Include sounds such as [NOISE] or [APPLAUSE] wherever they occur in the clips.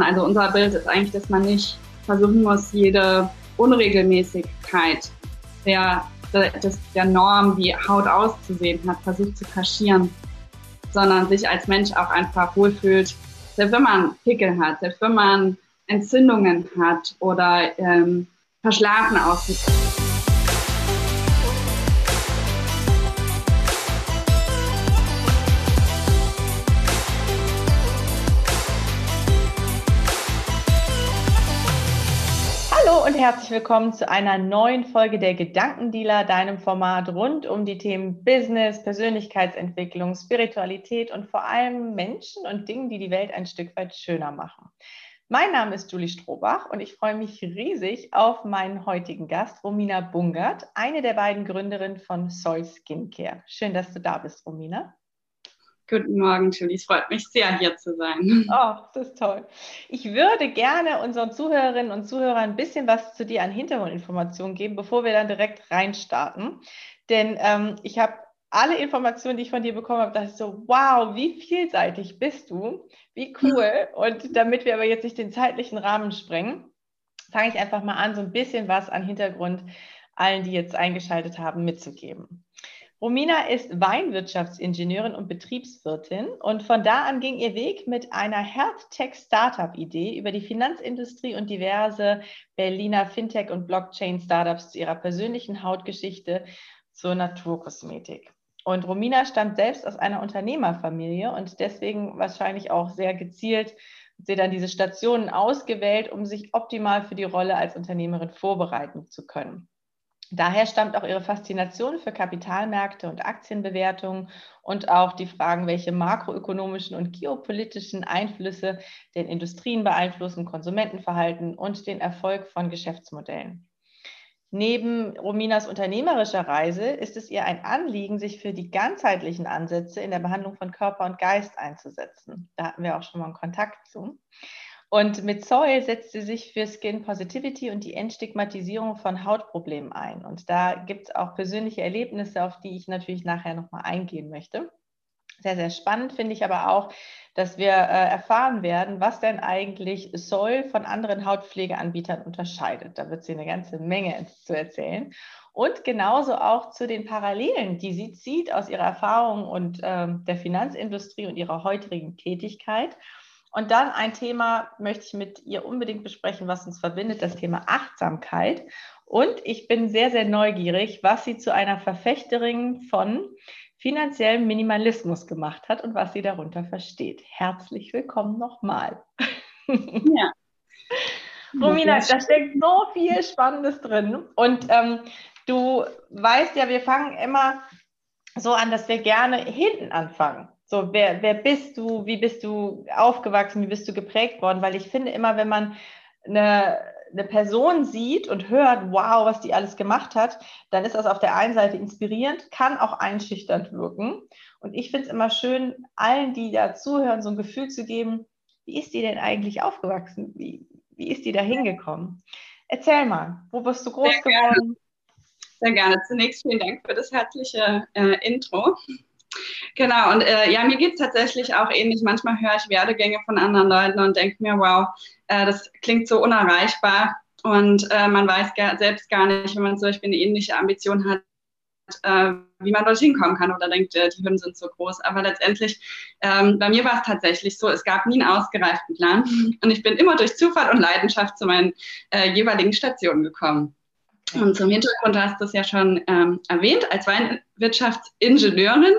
Also unser Bild ist eigentlich, dass man nicht versuchen muss, jede Unregelmäßigkeit der, des, der Norm, wie Haut auszusehen hat, versucht zu kaschieren, sondern sich als Mensch auch einfach wohlfühlt, selbst wenn man Pickel hat, selbst wenn man Entzündungen hat oder ähm, verschlafen aussieht. Herzlich willkommen zu einer neuen Folge der Gedankendealer, deinem Format rund um die Themen Business, Persönlichkeitsentwicklung, Spiritualität und vor allem Menschen und Dingen, die die Welt ein Stück weit schöner machen. Mein Name ist Julie Strohbach und ich freue mich riesig auf meinen heutigen Gast, Romina Bungert, eine der beiden Gründerinnen von Soy Skincare. Schön, dass du da bist, Romina. Guten Morgen, Julie. Es freut mich sehr, hier zu sein. Oh, das ist toll. Ich würde gerne unseren Zuhörerinnen und Zuhörern ein bisschen was zu dir an Hintergrundinformationen geben, bevor wir dann direkt reinstarten. Denn ähm, ich habe alle Informationen, die ich von dir bekommen habe, dachte ich so, wow, wie vielseitig bist du, wie cool. [LAUGHS] Und damit wir aber jetzt nicht den zeitlichen Rahmen sprengen, fange ich einfach mal an, so ein bisschen was an Hintergrund allen, die jetzt eingeschaltet haben, mitzugeben. Romina ist Weinwirtschaftsingenieurin und Betriebswirtin und von da an ging ihr Weg mit einer Health-Tech-Startup-Idee über die Finanzindustrie und diverse Berliner Fintech- und Blockchain-Startups zu ihrer persönlichen Hautgeschichte zur Naturkosmetik. Und Romina stammt selbst aus einer Unternehmerfamilie und deswegen wahrscheinlich auch sehr gezielt sie dann diese Stationen ausgewählt, um sich optimal für die Rolle als Unternehmerin vorbereiten zu können. Daher stammt auch ihre Faszination für Kapitalmärkte und Aktienbewertungen und auch die Fragen, welche makroökonomischen und geopolitischen Einflüsse den Industrien beeinflussen, Konsumentenverhalten und den Erfolg von Geschäftsmodellen. Neben Rominas unternehmerischer Reise ist es ihr ein Anliegen, sich für die ganzheitlichen Ansätze in der Behandlung von Körper und Geist einzusetzen. Da hatten wir auch schon mal einen Kontakt zu. Und mit Zoe setzt sie sich für Skin Positivity und die Entstigmatisierung von Hautproblemen ein. Und da gibt es auch persönliche Erlebnisse, auf die ich natürlich nachher nochmal eingehen möchte. Sehr, sehr spannend finde ich aber auch, dass wir äh, erfahren werden, was denn eigentlich Soil von anderen Hautpflegeanbietern unterscheidet. Da wird sie eine ganze Menge zu erzählen. Und genauso auch zu den Parallelen, die sie zieht aus ihrer Erfahrung und ähm, der Finanzindustrie und ihrer heutigen Tätigkeit und dann ein Thema möchte ich mit ihr unbedingt besprechen, was uns verbindet, das Thema Achtsamkeit. Und ich bin sehr, sehr neugierig, was sie zu einer Verfechterin von finanziellem Minimalismus gemacht hat und was sie darunter versteht. Herzlich willkommen nochmal. Ja. [LAUGHS] Romina, da steckt so viel Spannendes drin. Und ähm, du weißt ja, wir fangen immer so an, dass wir gerne hinten anfangen. So, wer, wer bist du? Wie bist du aufgewachsen? Wie bist du geprägt worden? Weil ich finde immer, wenn man eine, eine Person sieht und hört, wow, was die alles gemacht hat, dann ist das auf der einen Seite inspirierend, kann auch einschüchternd wirken. Und ich finde es immer schön, allen, die da zuhören, so ein Gefühl zu geben, wie ist die denn eigentlich aufgewachsen? Wie, wie ist die da hingekommen? Erzähl mal, wo bist du groß Sehr geworden? Gerne. Sehr gerne. Zunächst vielen Dank für das herzliche äh, Intro. Genau, und äh, ja, mir geht es tatsächlich auch ähnlich. Manchmal höre ich Werdegänge von anderen Leuten und denke mir, wow, äh, das klingt so unerreichbar. Und äh, man weiß gar, selbst gar nicht, wenn man zum Beispiel eine ähnliche Ambition hat, äh, wie man dorthin kommen kann oder denkt, äh, die Hürden sind so groß. Aber letztendlich, ähm, bei mir war es tatsächlich so, es gab nie einen ausgereiften Plan. Und ich bin immer durch Zufall und Leidenschaft zu meinen äh, jeweiligen Stationen gekommen. Und zum Hintergrund hast du es ja schon ähm, erwähnt, als Weinwirtschaftsingenieurin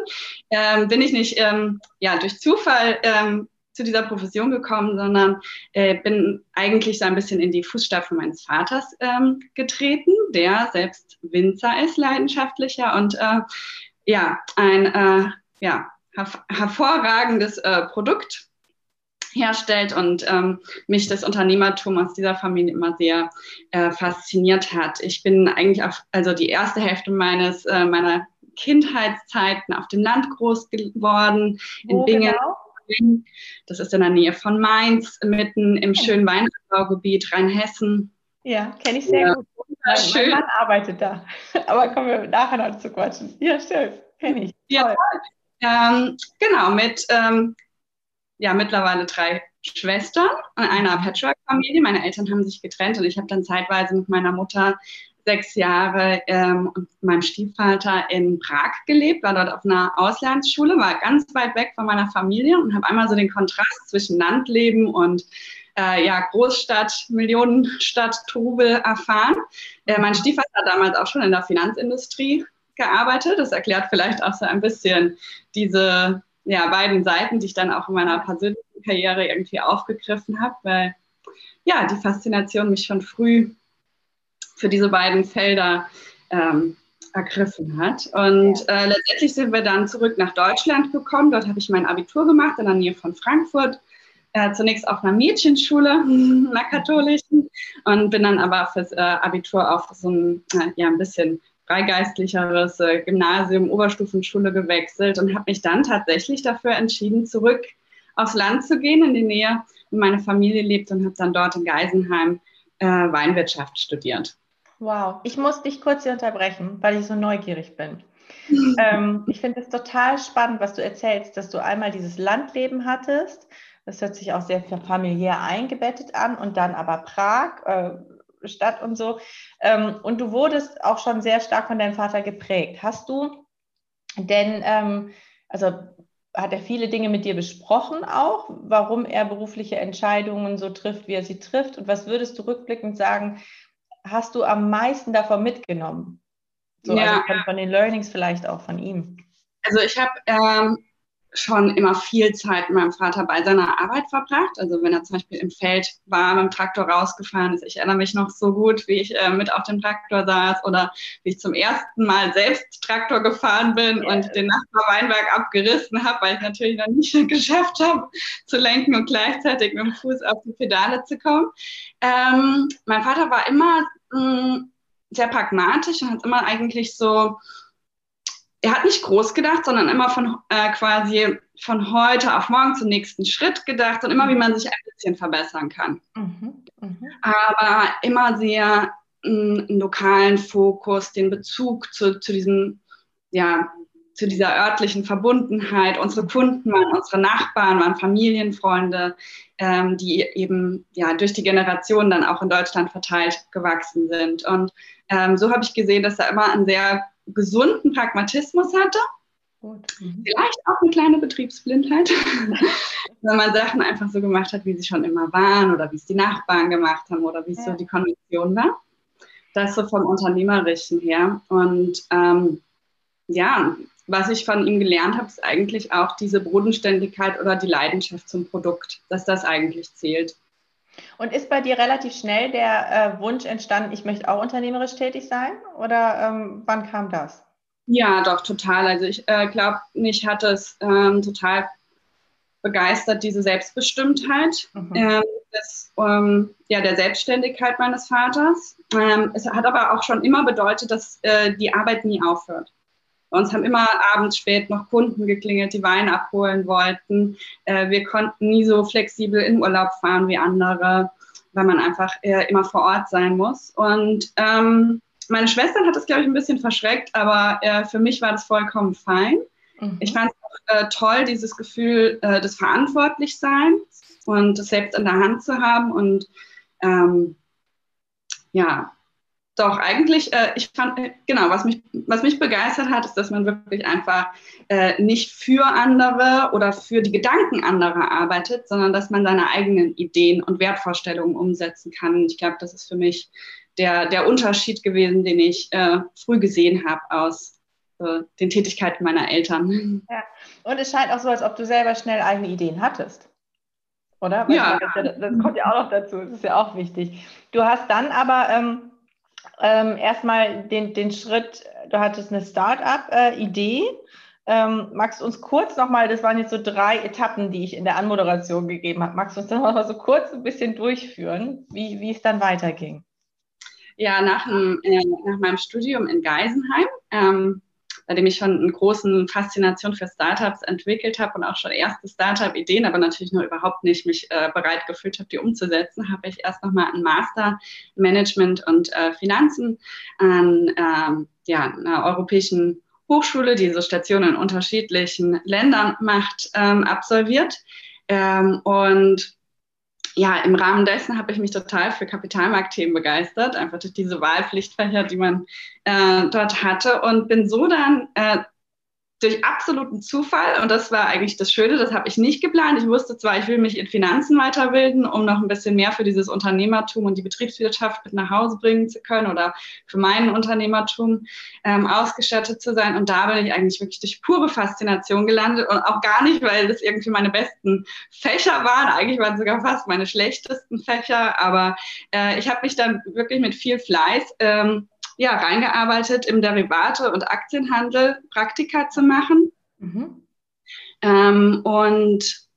ähm, bin ich nicht ähm, ja, durch Zufall ähm, zu dieser Profession gekommen, sondern äh, bin eigentlich so ein bisschen in die Fußstapfen meines Vaters ähm, getreten, der selbst Winzer ist, leidenschaftlicher und äh, ja, ein äh, ja, hervorragendes äh, Produkt herstellt und ähm, mich das Unternehmertum aus dieser Familie immer sehr äh, fasziniert hat. Ich bin eigentlich auf, also die erste Hälfte meines äh, meiner Kindheitszeiten auf dem Land groß geworden, in Wo Bingen. Genau? Das ist in der Nähe von Mainz, mitten im schönen Weinanbaugebiet Rheinhessen. Ja, kenne ich sehr ja, gut. Mein, schön. mein Mann arbeitet da. [LAUGHS] Aber kommen wir nachher noch zu quatschen. Ja, schön. Kenne ich. Ja, ähm, genau, mit ähm, ja mittlerweile drei Schwestern in einer Patchwork-Familie. Meine Eltern haben sich getrennt und ich habe dann zeitweise mit meiner Mutter sechs Jahre ähm, und meinem Stiefvater in Prag gelebt, war dort auf einer Auslandsschule, war ganz weit weg von meiner Familie und habe einmal so den Kontrast zwischen Landleben und äh, ja, Großstadt, Millionenstadt, Trubel erfahren. Äh, mein Stiefvater hat damals auch schon in der Finanzindustrie gearbeitet. Das erklärt vielleicht auch so ein bisschen diese ja, beiden Seiten, die ich dann auch in meiner persönlichen Karriere irgendwie aufgegriffen habe, weil ja, die Faszination mich schon früh für diese beiden Felder ähm, ergriffen hat. Und äh, letztendlich sind wir dann zurück nach Deutschland gekommen. Dort habe ich mein Abitur gemacht in der Nähe von Frankfurt. Äh, zunächst auf einer Mädchenschule, [LAUGHS] einer katholischen, und bin dann aber fürs äh, Abitur auf so ein, äh, ja, ein bisschen freigeistlicheres äh, Gymnasium, Oberstufenschule gewechselt und habe mich dann tatsächlich dafür entschieden, zurück aufs Land zu gehen, in die Nähe, wo meine Familie lebt und habe dann dort in Geisenheim äh, Weinwirtschaft studiert. Wow, ich muss dich kurz hier unterbrechen, weil ich so neugierig bin. [LAUGHS] ähm, ich finde es total spannend, was du erzählst, dass du einmal dieses Landleben hattest. Das hört sich auch sehr familiär eingebettet an und dann aber Prag, äh, Stadt und so. Ähm, und du wurdest auch schon sehr stark von deinem Vater geprägt. Hast du denn, ähm, also hat er viele Dinge mit dir besprochen auch, warum er berufliche Entscheidungen so trifft, wie er sie trifft? Und was würdest du rückblickend sagen, hast du am meisten davon mitgenommen? So, ja. also von, von, den Learnings vielleicht auch von ihm. Also ich habe ähm, schon immer viel Zeit mit meinem Vater bei seiner Arbeit verbracht. Also wenn er zum Beispiel im Feld war, mit dem Traktor rausgefahren ist. Ich erinnere mich noch so gut, wie ich äh, mit auf dem Traktor saß oder wie ich zum ersten Mal selbst Traktor gefahren bin yeah. und den Nachbarweinberg abgerissen habe, weil ich natürlich noch nicht [LAUGHS] geschafft habe, zu lenken und gleichzeitig mit dem Fuß auf die Pedale zu kommen. Ähm, mein Vater war immer mh, mm, sehr pragmatisch und hat immer eigentlich so er hat nicht groß gedacht, sondern immer von äh, quasi von heute auf morgen zum nächsten Schritt gedacht und immer, wie man sich ein bisschen verbessern kann. Mhm, mh. Aber immer sehr mh, einen lokalen Fokus, den Bezug zu, zu diesem, ja, zu dieser örtlichen Verbundenheit. Unsere Kunden waren unsere Nachbarn, waren Familienfreunde, ähm, die eben ja durch die Generationen dann auch in Deutschland verteilt gewachsen sind. Und ähm, so habe ich gesehen, dass da immer ein sehr gesunden Pragmatismus hatte. Mhm. Vielleicht auch eine kleine Betriebsblindheit, [LAUGHS] wenn man Sachen einfach so gemacht hat, wie sie schon immer waren oder wie es die Nachbarn gemacht haben oder wie es ja. so die Konvention war. Das so vom Unternehmerischen her. Und ähm, ja, was ich von ihm gelernt habe, ist eigentlich auch diese Bodenständigkeit oder die Leidenschaft zum Produkt, dass das eigentlich zählt. Und ist bei dir relativ schnell der äh, Wunsch entstanden, ich möchte auch unternehmerisch tätig sein? Oder ähm, wann kam das? Ja, doch, total. Also ich äh, glaube, mich hat es ähm, total begeistert, diese Selbstbestimmtheit mhm. ähm, des, ähm, ja, der Selbstständigkeit meines Vaters. Ähm, es hat aber auch schon immer bedeutet, dass äh, die Arbeit nie aufhört. Bei uns haben immer abends spät noch Kunden geklingelt, die Wein abholen wollten. Äh, wir konnten nie so flexibel in Urlaub fahren wie andere, weil man einfach äh, immer vor Ort sein muss. Und ähm, meine Schwestern hat das, glaube ich, ein bisschen verschreckt, aber äh, für mich war das vollkommen fein. Mhm. Ich fand es äh, toll, dieses Gefühl äh, des Verantwortlichseins und das selbst in der Hand zu haben und ähm, ja, doch, eigentlich, äh, ich fand, äh, genau, was mich, was mich begeistert hat, ist, dass man wirklich einfach äh, nicht für andere oder für die Gedanken anderer arbeitet, sondern dass man seine eigenen Ideen und Wertvorstellungen umsetzen kann. Ich glaube, das ist für mich der, der Unterschied gewesen, den ich äh, früh gesehen habe aus äh, den Tätigkeiten meiner Eltern. [LAUGHS] Ja. Und es scheint auch so, als ob du selber schnell eigene Ideen hattest. Oder? Weil ja. Das, das, kommt ja auch noch dazu. Das ist ja auch wichtig. Du hast dann aber. Ähm, ähm, erstmal den, den Schritt, du hattest eine Start-up-Idee. Ähm, magst du uns kurz nochmal, das waren jetzt so drei Etappen, die ich in der Anmoderation gegeben habe, magst du uns das nochmal so kurz ein bisschen durchführen, wie, wie es dann weiterging? Ja, nach, dem, äh, nach meinem Studium in Geisenheim ähm, bei dem ich schon eine große Faszination für Startups entwickelt habe und auch schon erste Startup-Ideen, aber natürlich noch überhaupt nicht mich äh, bereit gefühlt habe, die umzusetzen, habe ich erst nochmal einen Master Management und äh, Finanzen an ähm, ja, einer europäischen Hochschule, die so Stationen in unterschiedlichen Ländern macht, ähm, absolviert. Ähm, und ja, im Rahmen dessen habe ich mich total für Kapitalmarktthemen begeistert, einfach durch diese Wahlpflichtfächer, die man äh, dort hatte und bin so dann äh, durch absoluten Zufall, und das war eigentlich das Schöne, das habe ich nicht geplant. Ich wusste zwar, ich will mich in Finanzen weiterbilden, um noch ein bisschen mehr für dieses Unternehmertum und die Betriebswirtschaft mit nach Hause bringen zu können oder für mein Unternehmertum ähm, ausgestattet zu sein. Und da bin ich eigentlich wirklich durch pure Faszination gelandet und auch gar nicht, weil das irgendwie meine besten Fächer waren. Eigentlich waren es sogar fast meine schlechtesten Fächer, aber äh, ich habe mich dann wirklich mit viel Fleiß ähm, ja, reingearbeitet, im Derivate- und Aktienhandel Praktika zu machen. Mhm. Ähm, und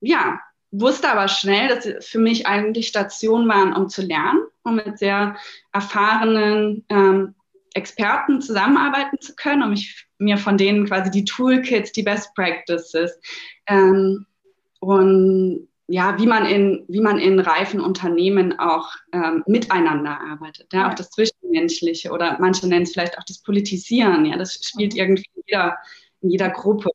ja, wusste aber schnell, dass für mich eigentlich Stationen waren, um zu lernen, um mit sehr erfahrenen ähm, Experten zusammenarbeiten zu können, um mich, mir von denen quasi die Toolkits, die Best Practices ähm, und ja, wie man in, wie man in reifen Unternehmen auch ähm, miteinander arbeitet, ja, auch das Zwischenmenschliche oder manche nennen es vielleicht auch das Politisieren, ja, das spielt irgendwie in jeder, in jeder Gruppe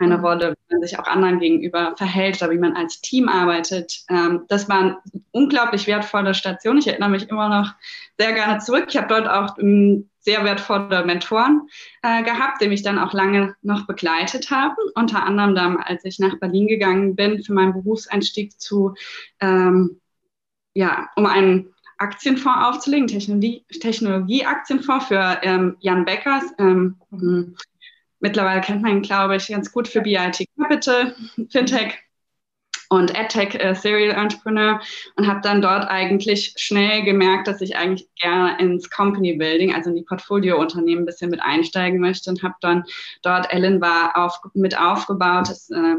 eine mhm. Rolle, wie man sich auch anderen gegenüber verhält oder wie man als Team arbeitet. Ähm, das war eine unglaublich wertvolle Station. Ich erinnere mich immer noch sehr gerne zurück. Ich habe dort auch ähm, sehr wertvolle Mentoren äh, gehabt, die mich dann auch lange noch begleitet haben. Unter anderem dann, als ich nach Berlin gegangen bin für meinen Berufseinstieg zu, ähm, ja, um einen Aktienfonds aufzulegen, Technologie, Technologieaktienfonds für ähm, Jan Beckers. Ähm, mhm mittlerweile kennt man ihn, glaube ich, ganz gut für BIT Capital, Fintech und AdTech äh, Serial Entrepreneur und habe dann dort eigentlich schnell gemerkt, dass ich eigentlich gerne ins Company Building, also in die Portfoliounternehmen ein bisschen mit einsteigen möchte und habe dann dort Ellen war auf, mit aufgebaut. Das äh,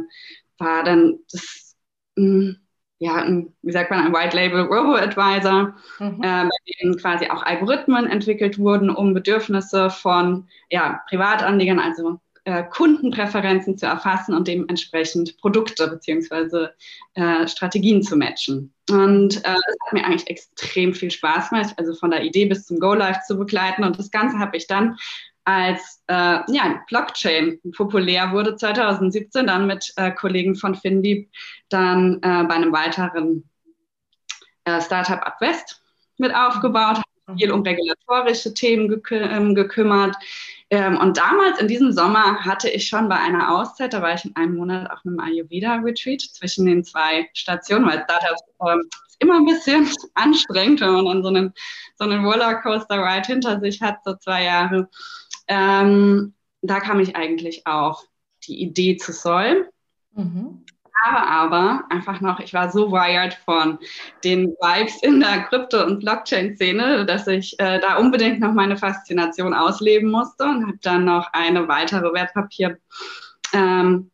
war dann das mh, hm, ja, ein, wie sagt man, ein White Label Robo-Advisor, mhm. äh, bei dem quasi auch Algorithmen entwickelt wurden, um Bedürfnisse von ja, Privatanlegern, also äh, Kundenpräferenzen zu erfassen und dementsprechend Produkte beziehungsweise äh, Strategien zu matchen. Und äh, das hat mir eigentlich extrem viel Spaß gemacht, also von der Idee bis zum Go-Live zu begleiten. Und das Ganze habe ich dann als äh, ja, Blockchain populär wurde 2017 dann mit äh, Kollegen von Findeep dann äh, bei einem weiteren äh, Startup Abwest mit aufgebaut, viel um regulatorische Themen gekü ähm, gekümmert. Ähm, und damals in diesem Sommer hatte ich schon bei einer Auszeit, da war ich in einem Monat auf einem Ayurveda-Retreat zwischen den zwei Stationen, weil Startups ähm, immer ein bisschen anstrengend, wenn man dann so einen, so einen Rollercoaster-Ride hinter sich hat, so zwei Jahre. Ähm, da kam ich eigentlich auf die Idee zu Soll. Mhm. Aber, aber einfach noch, ich war so wired von den Vibes in der Krypto- und Blockchain-Szene, dass ich äh, da unbedingt noch meine Faszination ausleben musste und habe dann noch eine weitere Wertpapierbörse, ähm,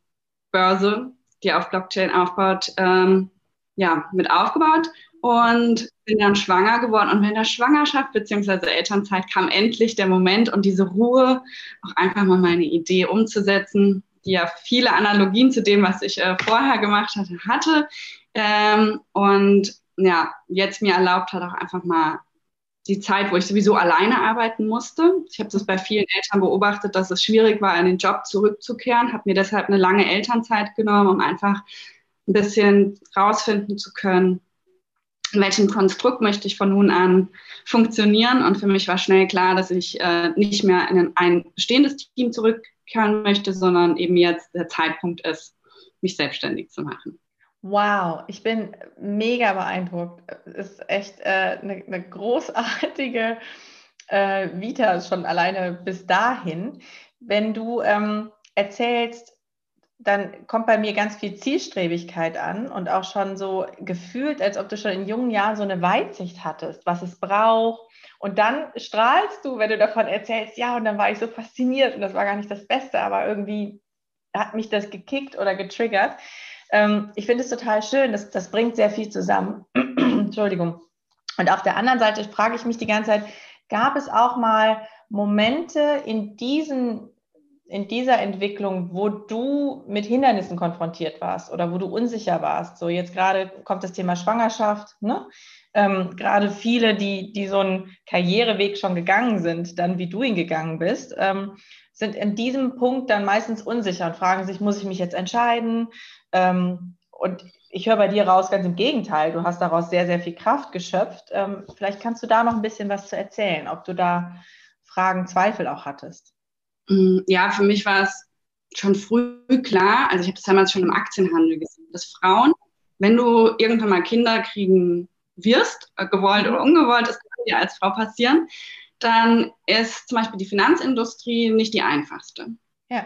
die auf Blockchain aufbaut, ähm, ja, mit aufgebaut und bin dann schwanger geworden. Und während der Schwangerschaft bzw. Elternzeit kam endlich der Moment und diese Ruhe, auch einfach mal meine Idee umzusetzen, die ja viele Analogien zu dem, was ich äh, vorher gemacht hatte, hatte. Ähm, und ja, jetzt mir erlaubt hat, auch einfach mal die Zeit, wo ich sowieso alleine arbeiten musste. Ich habe das bei vielen Eltern beobachtet, dass es schwierig war, in den Job zurückzukehren, habe mir deshalb eine lange Elternzeit genommen, um einfach ein bisschen rausfinden zu können, in welchem Konstrukt möchte ich von nun an funktionieren. Und für mich war schnell klar, dass ich äh, nicht mehr in ein bestehendes Team zurückkehren möchte, sondern eben jetzt der Zeitpunkt ist, mich selbstständig zu machen. Wow, ich bin mega beeindruckt. Ist echt äh, eine, eine, großartige äh, Vita schon alleine bis dahin. Wenn du ähm, erzählst, dann kommt bei mir ganz viel Zielstrebigkeit an und auch schon so gefühlt, als ob du schon in jungen Jahren so eine Weitsicht hattest, was es braucht. Und dann strahlst du, wenn du davon erzählst, ja, und dann war ich so fasziniert und das war gar nicht das Beste, aber irgendwie hat mich das gekickt oder getriggert. Ähm, ich finde es total schön, das, das bringt sehr viel zusammen. [CLEARS THROAT] Entschuldigung. Und auf der anderen Seite frage ich mich die ganze Zeit, gab es auch mal Momente in diesen in dieser Entwicklung, wo du mit Hindernissen konfrontiert warst oder wo du unsicher warst? So jetzt gerade kommt das Thema Schwangerschaft, ne? Ähm, gerade viele, die, die so einen Karriereweg schon gegangen sind, dann wie du ihn gegangen bist, ähm, sind in diesem Punkt dann meistens unsicher und fragen sich, muss ich mich jetzt entscheiden? Ähm, und ich höre bei dir raus ganz im Gegenteil. Du hast daraus sehr, sehr viel Kraft geschöpft. Ähm, vielleicht kannst du da noch ein bisschen was zu erzählen, ob du da Fragen, Zweifel auch hattest. Mm, ja, für mich war es schon früh klar, also ich habe das damals schon im Aktienhandel gesehen, dass Frauen, wenn du irgendwann mal Kinder kriegen wirst, äh, gewollt oder ungewollt, das kann dir als Frau passieren, dann ist zum Beispiel die Finanzindustrie nicht die einfachste. Ja.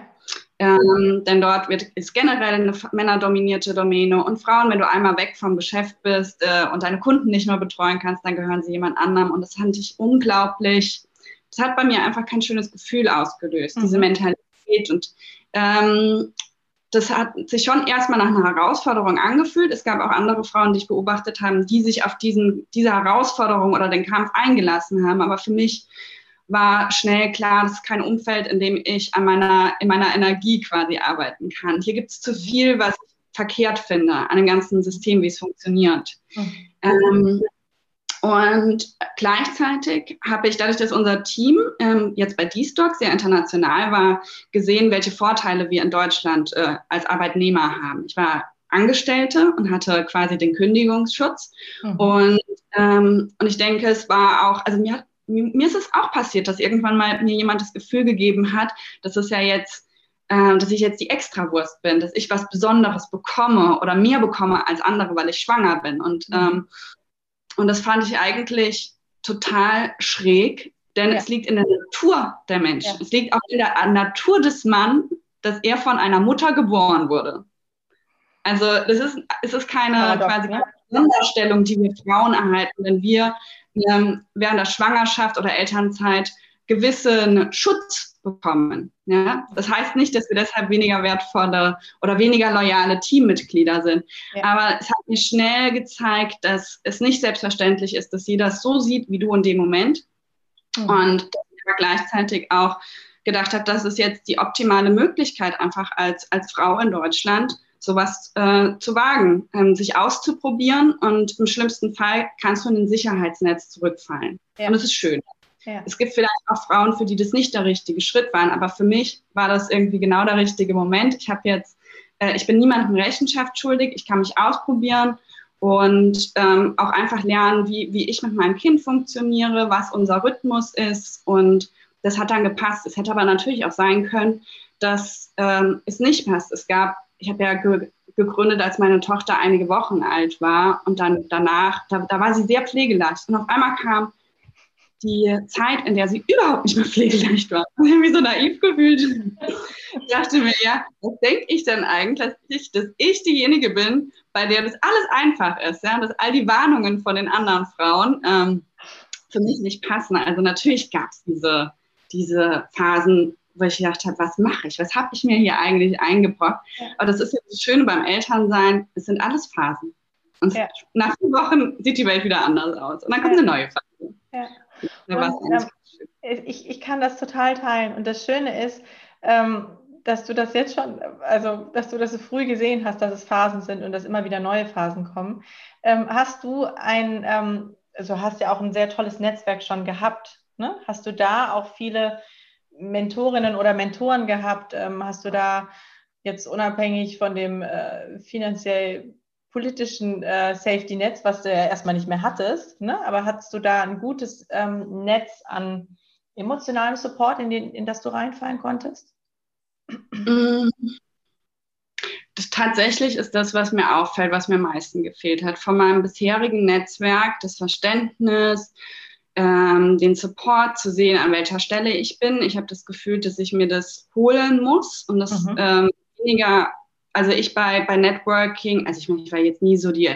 Ähm, denn dort wird, ist generell eine männerdominierte Domäne und Frauen, wenn du einmal weg vom Geschäft bist äh, und deine Kunden nicht mehr betreuen kannst, dann gehören sie jemand anderem. Und das fand ich unglaublich. Hat bei mir einfach kein schönes Gefühl ausgelöst, mhm. diese Mentalität. Und ähm, das hat sich schon erstmal nach einer Herausforderung angefühlt. Es gab auch andere Frauen, die ich beobachtet habe, die sich auf diesen, diese Herausforderung oder den Kampf eingelassen haben. Aber für mich war schnell klar, das ist kein Umfeld, in dem ich an meiner, in meiner Energie quasi arbeiten kann. Hier gibt es zu viel, was ich verkehrt finde an dem ganzen System, wie es funktioniert. Mhm. Ähm, und gleichzeitig habe ich dadurch, dass unser Team ähm, jetzt bei D-Stock sehr international war, gesehen, welche Vorteile wir in Deutschland äh, als Arbeitnehmer haben. Ich war Angestellte und hatte quasi den Kündigungsschutz. Mhm. Und, ähm, und ich denke, es war auch, also mir hat mir ist es auch passiert, dass irgendwann mal mir jemand das Gefühl gegeben hat, dass es ja jetzt, äh, dass ich jetzt die Extrawurst bin, dass ich was Besonderes bekomme oder mehr bekomme als andere, weil ich schwanger bin. Und, mhm. ähm, und das fand ich eigentlich total schräg, denn ja. es liegt in der Natur der Menschen. Ja. Es liegt auch in der Natur des Mannes, dass er von einer Mutter geboren wurde. Also das ist, es ist keine quasi ne? Sonderstellung, die wir Frauen erhalten, wenn wir ähm, während der Schwangerschaft oder Elternzeit gewissen Schutz bekommen. Ja? Das heißt nicht, dass wir deshalb weniger wertvolle oder weniger loyale Teammitglieder sind. Ja. Aber es hat mir schnell gezeigt, dass es nicht selbstverständlich ist, dass jeder es so sieht wie du in dem Moment. Mhm. Und dass ich aber gleichzeitig auch gedacht habe, das ist jetzt die optimale Möglichkeit, einfach als, als Frau in Deutschland sowas äh, zu wagen, ähm, sich auszuprobieren und im schlimmsten Fall kannst du in ein Sicherheitsnetz zurückfallen. Ja. Und das ist schön. Ja. Es gibt vielleicht auch Frauen, für die das nicht der richtige Schritt war, aber für mich war das irgendwie genau der richtige Moment. Ich habe jetzt, äh, ich bin niemandem Rechenschaft schuldig, ich kann mich ausprobieren und ähm, auch einfach lernen, wie, wie ich mit meinem Kind funktioniere, was unser Rhythmus ist und das hat dann gepasst. Es hätte aber natürlich auch sein können, dass ähm, es nicht passt. Es gab ich habe ja ge gegründet, als meine Tochter einige Wochen alt war und dann danach, da, da war sie sehr pflegeleicht und auf einmal kam die Zeit, in der sie überhaupt nicht mehr pflegeleicht war. Ich habe mich so naiv gefühlt. Ich dachte mir, ja, was denke ich denn eigentlich, dass ich diejenige bin, bei der das alles einfach ist, ja, dass all die Warnungen von den anderen Frauen ähm, für mich nicht passen. Also natürlich gab es diese, diese Phasen, wo ich gedacht habe, was mache ich? Was habe ich mir hier eigentlich eingebracht? Ja. Aber das ist ja das Schöne beim Elternsein, es sind alles Phasen. Und ja. nach vier Wochen sieht die Welt wieder anders aus. Und dann kommt ja. eine neue Phase. Ja. Und, ähm, ich, ich kann das total teilen. Und das Schöne ist, ähm, dass du das jetzt schon, also dass du das so früh gesehen hast, dass es Phasen sind und dass immer wieder neue Phasen kommen. Ähm, hast du ein, ähm, also hast ja auch ein sehr tolles Netzwerk schon gehabt. Ne? Hast du da auch viele Mentorinnen oder Mentoren gehabt? Ähm, hast du da jetzt unabhängig von dem äh, finanziell politischen äh, Safety-Netz, was du ja erstmal nicht mehr hattest, ne? aber hattest du da ein gutes ähm, Netz an emotionalem Support, in, den, in das du reinfallen konntest? Mm. Das, tatsächlich ist das, was mir auffällt, was mir am meisten gefehlt hat. Von meinem bisherigen Netzwerk, das Verständnis, ähm, den Support zu sehen, an welcher Stelle ich bin. Ich habe das Gefühl, dass ich mir das holen muss und das mhm. ähm, weniger, also ich bei, bei Networking, also ich meine, ich war jetzt nie so die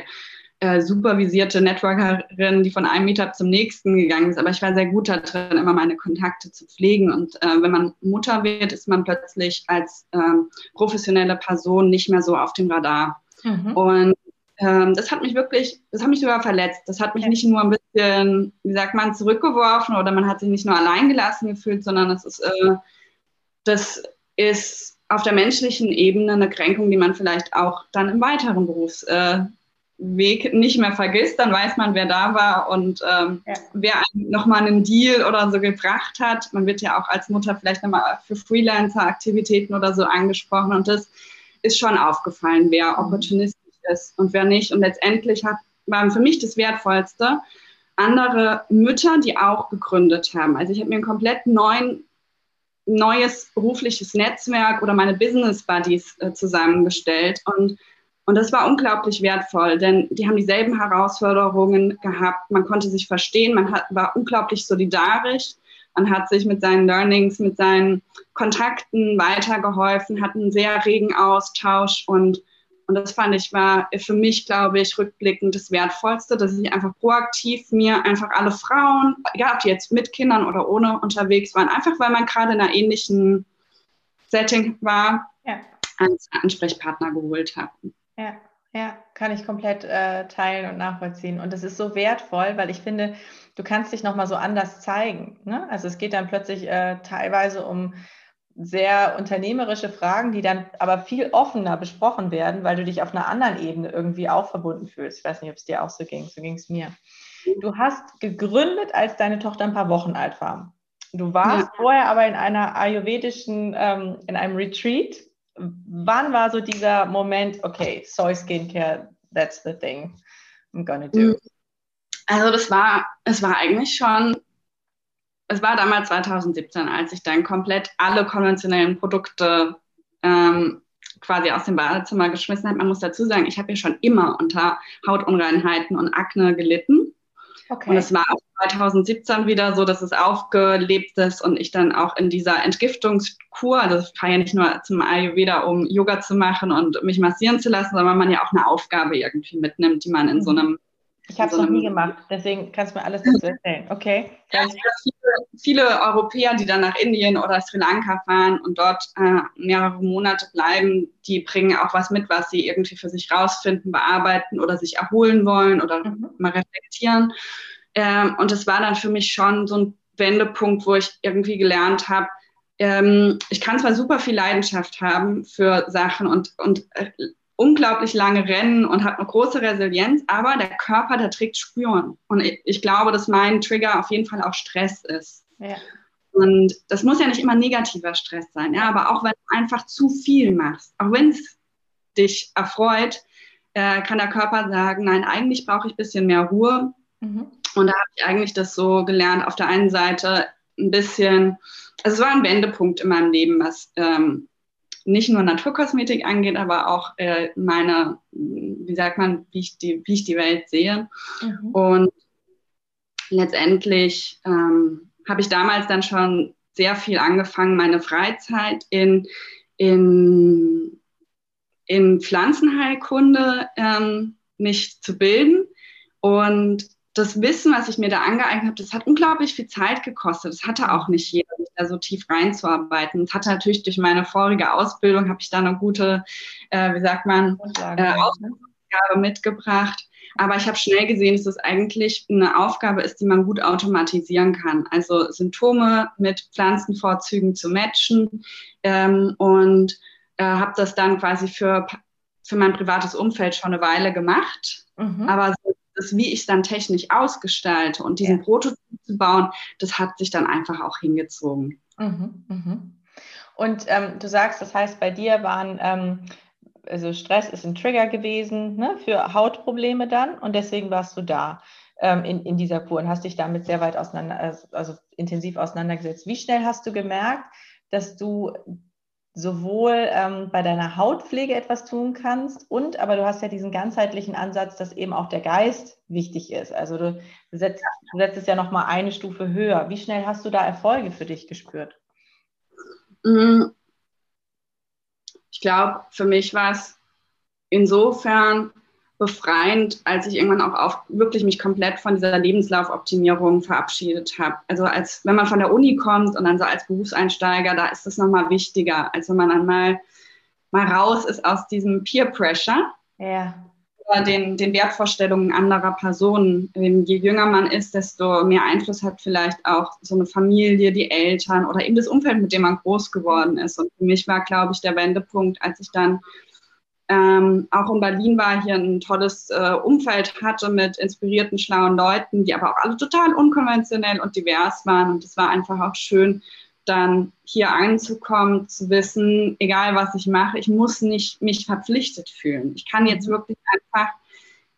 äh, supervisierte Networkerin, die von einem Meetup zum nächsten gegangen ist, aber ich war sehr gut darin, immer meine Kontakte zu pflegen. Und äh, wenn man Mutter wird, ist man plötzlich als ähm, professionelle Person nicht mehr so auf dem Radar. Mhm. Und ähm, das hat mich wirklich, das hat mich sogar verletzt. Das hat mich nicht nur ein bisschen, wie sagt man, zurückgeworfen oder man hat sich nicht nur allein gelassen gefühlt, sondern das ist, äh, das ist auf der menschlichen Ebene eine Kränkung, die man vielleicht auch dann im weiteren Berufsweg nicht mehr vergisst. Dann weiß man, wer da war und ähm, ja. wer nochmal einen Deal oder so gebracht hat. Man wird ja auch als Mutter vielleicht nochmal für Freelancer-Aktivitäten oder so angesprochen und das ist schon aufgefallen, wer mhm. opportunistisch ist und wer nicht. Und letztendlich hat, war für mich das Wertvollste andere Mütter, die auch gegründet haben. Also ich habe mir ein komplett neuen, neues berufliches Netzwerk oder meine Business Buddies äh, zusammengestellt und und das war unglaublich wertvoll, denn die haben dieselben Herausforderungen gehabt. Man konnte sich verstehen, man hat, war unglaublich solidarisch. Man hat sich mit seinen Learnings, mit seinen Kontakten weitergeholfen, hat einen sehr regen Austausch und, und das fand ich war für mich, glaube ich, rückblickend das Wertvollste, dass ich einfach proaktiv mir einfach alle Frauen, egal ob die jetzt mit Kindern oder ohne unterwegs waren, einfach weil man gerade in einer ähnlichen Setting war, ja. als Ansprechpartner geholt habe. Ja, ja, kann ich komplett äh, teilen und nachvollziehen. Und das ist so wertvoll, weil ich finde, du kannst dich nochmal so anders zeigen. Ne? Also es geht dann plötzlich äh, teilweise um sehr unternehmerische Fragen, die dann aber viel offener besprochen werden, weil du dich auf einer anderen Ebene irgendwie auch verbunden fühlst. Ich weiß nicht, ob es dir auch so ging, so ging es mir. Du hast gegründet, als deine Tochter ein paar Wochen alt war. Du warst ja. vorher aber in einer ayurvedischen, ähm, in einem Retreat wann war so dieser Moment, okay, Soy Skincare, that's the thing I'm gonna do? Also das war, es war eigentlich schon, es war damals 2017, als ich dann komplett alle konventionellen Produkte ähm, quasi aus dem Badezimmer geschmissen habe. Man muss dazu sagen, ich habe ja schon immer unter Hautunreinheiten und Akne gelitten. Okay. Und es war auch 2017 wieder so, dass es aufgelebt ist und ich dann auch in dieser Entgiftungskur, also ich fahre ja nicht nur zum Ayurveda, um Yoga zu machen und mich massieren zu lassen, sondern man ja auch eine Aufgabe irgendwie mitnimmt, die man in so mhm. einem ich habe es noch nie gemacht, deswegen kannst du mir alles dazu erzählen. Okay. Ja, viele, viele, Europäer, die dann nach Indien oder Sri Lanka fahren und dort äh, mehrere Monate bleiben, die bringen auch was mit, was sie irgendwie für sich rausfinden, bearbeiten oder sich erholen wollen oder mhm. mal reflektieren. Ähm, und es war dann für mich schon so ein Wendepunkt, wo ich irgendwie gelernt habe, ähm, ich kann zwar super viel Leidenschaft haben für Sachen und, und äh, unglaublich lange rennen und habe eine große Resilienz, aber der Körper, der trägt Spüren. Und ich, ich glaube, dass mein Trigger auf jeden Fall auch Stress ist. Ja. Und das muss ja nicht immer negativer Stress sein, ja, aber auch wenn du einfach zu viel machst, auch wenn es dich erfreut, äh, kann der Körper sagen, nein, eigentlich brauche ich ein bisschen mehr Ruhe. Mhm. Und da habe ich eigentlich das so gelernt, auf der einen Seite ein bisschen, also es war ein Wendepunkt in meinem Leben, was ähm, nicht nur Naturkosmetik angeht, aber auch äh, meine, wie sagt man, wie ich die, wie ich die Welt sehe. Mhm. Und letztendlich ähm, habe ich damals dann schon sehr viel angefangen, meine Freizeit in, in, in Pflanzenheilkunde ähm, mich zu bilden. Und das Wissen, was ich mir da angeeignet habe, das hat unglaublich viel Zeit gekostet. Das hatte auch nicht jeder, sich da so tief reinzuarbeiten. Das hatte natürlich durch meine vorige Ausbildung, habe ich da eine gute, äh, wie sagt man, äh, Aufgabe mitgebracht. Aber ich habe schnell gesehen, dass das eigentlich eine Aufgabe ist, die man gut automatisieren kann. Also Symptome mit Pflanzenvorzügen zu matchen ähm, und äh, habe das dann quasi für, für mein privates Umfeld schon eine Weile gemacht. Mhm. Aber so das, wie ich es dann technisch ausgestalte und diesen ja. Prototyp zu bauen, das hat sich dann einfach auch hingezogen. Mhm, mhm. Und ähm, du sagst, das heißt, bei dir waren, ähm, also Stress ist ein Trigger gewesen ne, für Hautprobleme dann und deswegen warst du da ähm, in, in dieser Kur und hast dich damit sehr weit auseinander, also, also intensiv auseinandergesetzt. Wie schnell hast du gemerkt, dass du sowohl ähm, bei deiner Hautpflege etwas tun kannst und aber du hast ja diesen ganzheitlichen Ansatz, dass eben auch der Geist wichtig ist. Also du setzt, du setzt es ja noch mal eine Stufe höher. Wie schnell hast du da Erfolge für dich gespürt? Mm. Ich glaube, für mich war es insofern befreiend, als ich irgendwann auch auf, wirklich mich komplett von dieser Lebenslaufoptimierung verabschiedet habe. Also als wenn man von der Uni kommt und dann so als Berufseinsteiger, da ist das nochmal wichtiger, als wenn man dann mal, mal raus ist aus diesem Peer Pressure. Ja. Oder den, den Wertvorstellungen anderer Personen. Je jünger man ist, desto mehr Einfluss hat vielleicht auch so eine Familie, die Eltern oder eben das Umfeld, mit dem man groß geworden ist. Und für mich war, glaube ich, der Wendepunkt, als ich dann ähm, auch in Berlin war, hier ein tolles äh, Umfeld hatte mit inspirierten, schlauen Leuten, die aber auch alle total unkonventionell und divers waren. Und es war einfach auch schön, dann hier anzukommen, zu wissen, egal was ich mache, ich muss nicht mich verpflichtet fühlen. Ich kann jetzt wirklich einfach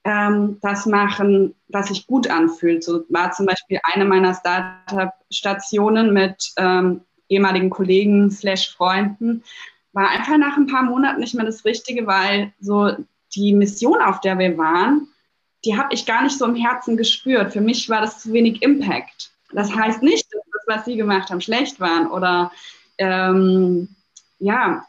ähm, das machen, was sich gut anfühlt. So war zum Beispiel eine meiner Startup-Stationen mit ähm, ehemaligen Kollegen slash Freunden, war einfach nach ein paar Monaten nicht mehr das Richtige, weil so die Mission, auf der wir waren, die habe ich gar nicht so im Herzen gespürt. Für mich war das zu wenig Impact. Das heißt nicht, dass das, was sie gemacht haben, schlecht waren oder ähm, ja,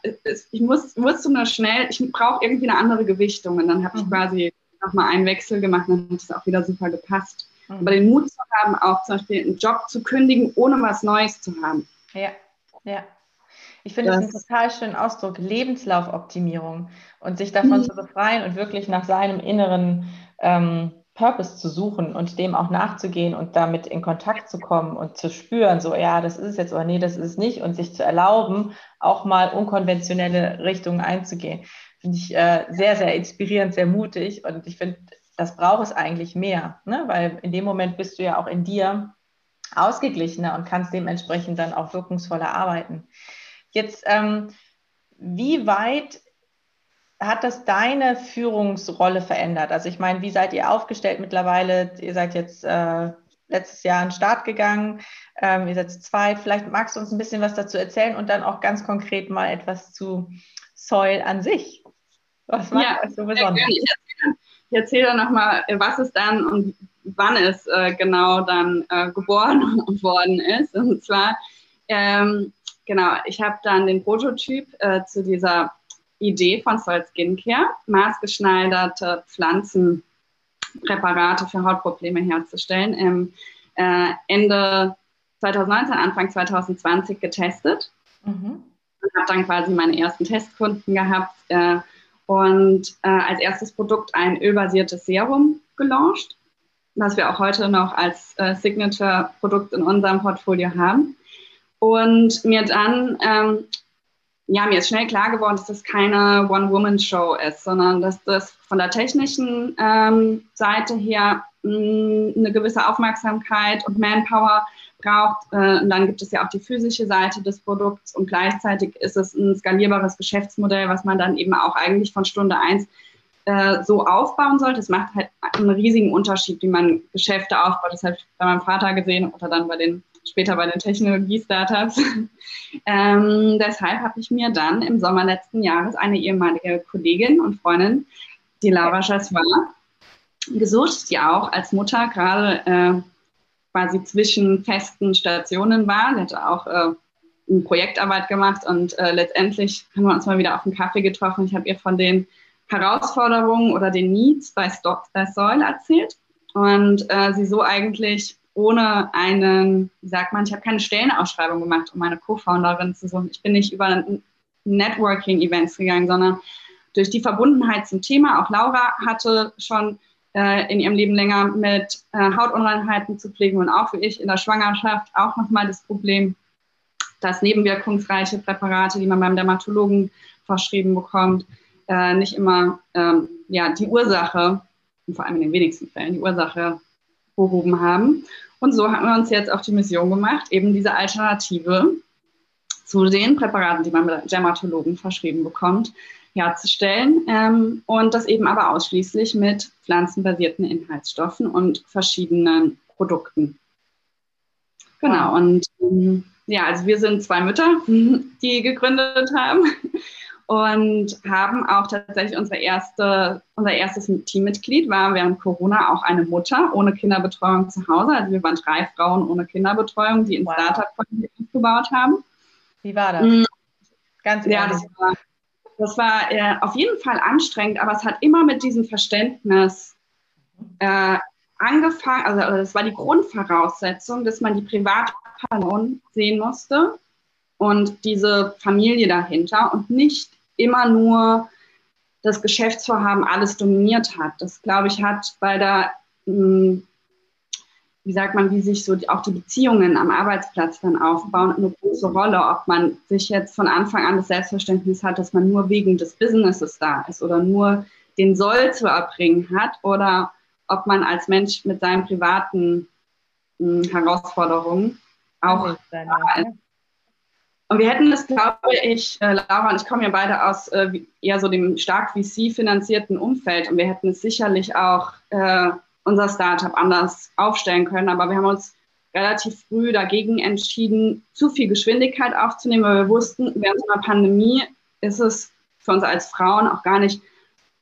ich muss, musste nur schnell, ich brauche irgendwie eine andere Gewichtung und dann habe ich mhm. quasi nochmal einen Wechsel gemacht und dann hat es auch wieder super gepasst. Mhm. Aber den Mut zu haben, auch zum Beispiel einen Job zu kündigen, ohne was Neues zu haben. Ja, ja. Ich finde das, das einen total schönen Ausdruck, Lebenslaufoptimierung und sich davon mhm. zu befreien und wirklich nach seinem inneren ähm, Purpose zu suchen und dem auch nachzugehen und damit in Kontakt zu kommen und zu spüren, so ja, das ist es jetzt oder nee, das ist es nicht und sich zu erlauben, auch mal unkonventionelle Richtungen einzugehen. Finde ich äh, sehr, sehr inspirierend, sehr mutig und ich finde, das braucht es eigentlich mehr, ne? weil in dem Moment bist du ja auch in dir ausgeglichener und kannst dementsprechend dann auch wirkungsvoller arbeiten. Jetzt, ähm, wie weit hat das deine Führungsrolle verändert? Also ich meine, wie seid ihr aufgestellt mittlerweile? Ihr seid jetzt äh, letztes Jahr an den Start gegangen, ähm, ihr seid zu zweit. Vielleicht magst du uns ein bisschen was dazu erzählen und dann auch ganz konkret mal etwas zu Soil an sich. Was macht ja, das so besonders? Ich erzähle, erzähle nochmal, was es dann und wann es äh, genau dann äh, geboren [LAUGHS] worden ist. Und zwar, ähm, genau, ich habe dann den Prototyp äh, zu dieser Idee von Soul Skincare, maßgeschneiderte Pflanzenpräparate für Hautprobleme herzustellen, im äh, Ende 2019, Anfang 2020 getestet. Mhm. Und habe dann quasi meine ersten Testkunden gehabt äh, und äh, als erstes Produkt ein ölbasiertes Serum gelauncht, was wir auch heute noch als äh, Signature-Produkt in unserem Portfolio haben. Und mir dann ähm, ja, mir ist schnell klar geworden, dass das keine One-Woman-Show ist, sondern dass das von der technischen ähm, Seite her mh, mm, eine gewisse Aufmerksamkeit und Manpower braucht. Äh, und dann gibt es ja auch die physische Seite des Produkts und gleichzeitig ist es ein skalierbares Geschäftsmodell, was man dann eben auch eigentlich von Stunde eins äh, so aufbauen sollte. Es macht halt einen riesigen Unterschied, wie man Geschäfte aufbaut. Das habe ich bei meinem Vater gesehen oder dann bei den später bei den Technologie-Startups. [LAUGHS] ähm, deshalb habe ich mir dann im Sommer letzten Jahres eine ehemalige Kollegin und Freundin, die Laura Chassois, gesucht, die auch als Mutter gerade äh, quasi zwischen festen Stationen war. Sie hatte auch äh, eine Projektarbeit gemacht und äh, letztendlich haben wir uns mal wieder auf einen Kaffee getroffen. Ich habe ihr von den Herausforderungen oder den Needs bei, Stop, bei Soil erzählt und äh, sie so eigentlich ohne einen, wie sagt man, ich habe keine Stellenausschreibung gemacht, um meine Co-Founderin zu suchen. Ich bin nicht über Networking-Events gegangen, sondern durch die Verbundenheit zum Thema. Auch Laura hatte schon äh, in ihrem Leben länger mit äh, Hautunreinheiten zu pflegen und auch wie ich in der Schwangerschaft auch nochmal das Problem, dass nebenwirkungsreiche Präparate, die man beim Dermatologen verschrieben bekommt, äh, nicht immer ähm, ja, die Ursache, vor allem in den wenigsten Fällen, die Ursache behoben haben. Und so haben wir uns jetzt auf die Mission gemacht, eben diese Alternative zu den Präparaten, die man mit Dermatologen verschrieben bekommt, herzustellen ähm, und das eben aber ausschließlich mit pflanzenbasierten Inhaltsstoffen und verschiedenen Produkten. Genau, und ähm, ja, also wir sind zwei Mütter, [LAUGHS] die gegründet haben und haben auch tatsächlich unsere erste, unser erstes Teammitglied war während Corona auch eine Mutter ohne Kinderbetreuung zu Hause. Also wir waren drei Frauen ohne Kinderbetreuung, die ein wow. Startup aufgebaut haben. Wie war das? Mhm. Ganz ehrlich. Ja, das war, das war äh, auf jeden Fall anstrengend, aber es hat immer mit diesem Verständnis äh, angefangen, also, also das war die Grundvoraussetzung, dass man die Privatperson sehen musste und diese Familie dahinter und nicht immer nur das Geschäftsvorhaben alles dominiert hat. Das, glaube ich, hat bei der, hm, wie sagt man, wie sich so auch die Beziehungen am Arbeitsplatz dann aufbauen, eine große Rolle, ob man sich jetzt von Anfang an das Selbstverständnis hat, dass man nur wegen des Businesses da ist oder nur den Soll zu erbringen hat oder ob man als Mensch mit seinen privaten hm, Herausforderungen auch da ist. Und wir hätten es, glaube ich, äh, Laura und ich komme ja beide aus äh, eher so dem stark VC finanzierten Umfeld. Und wir hätten es sicherlich auch äh, unser Startup anders aufstellen können, aber wir haben uns relativ früh dagegen entschieden, zu viel Geschwindigkeit aufzunehmen, weil wir wussten, während einer Pandemie ist es für uns als Frauen auch gar nicht,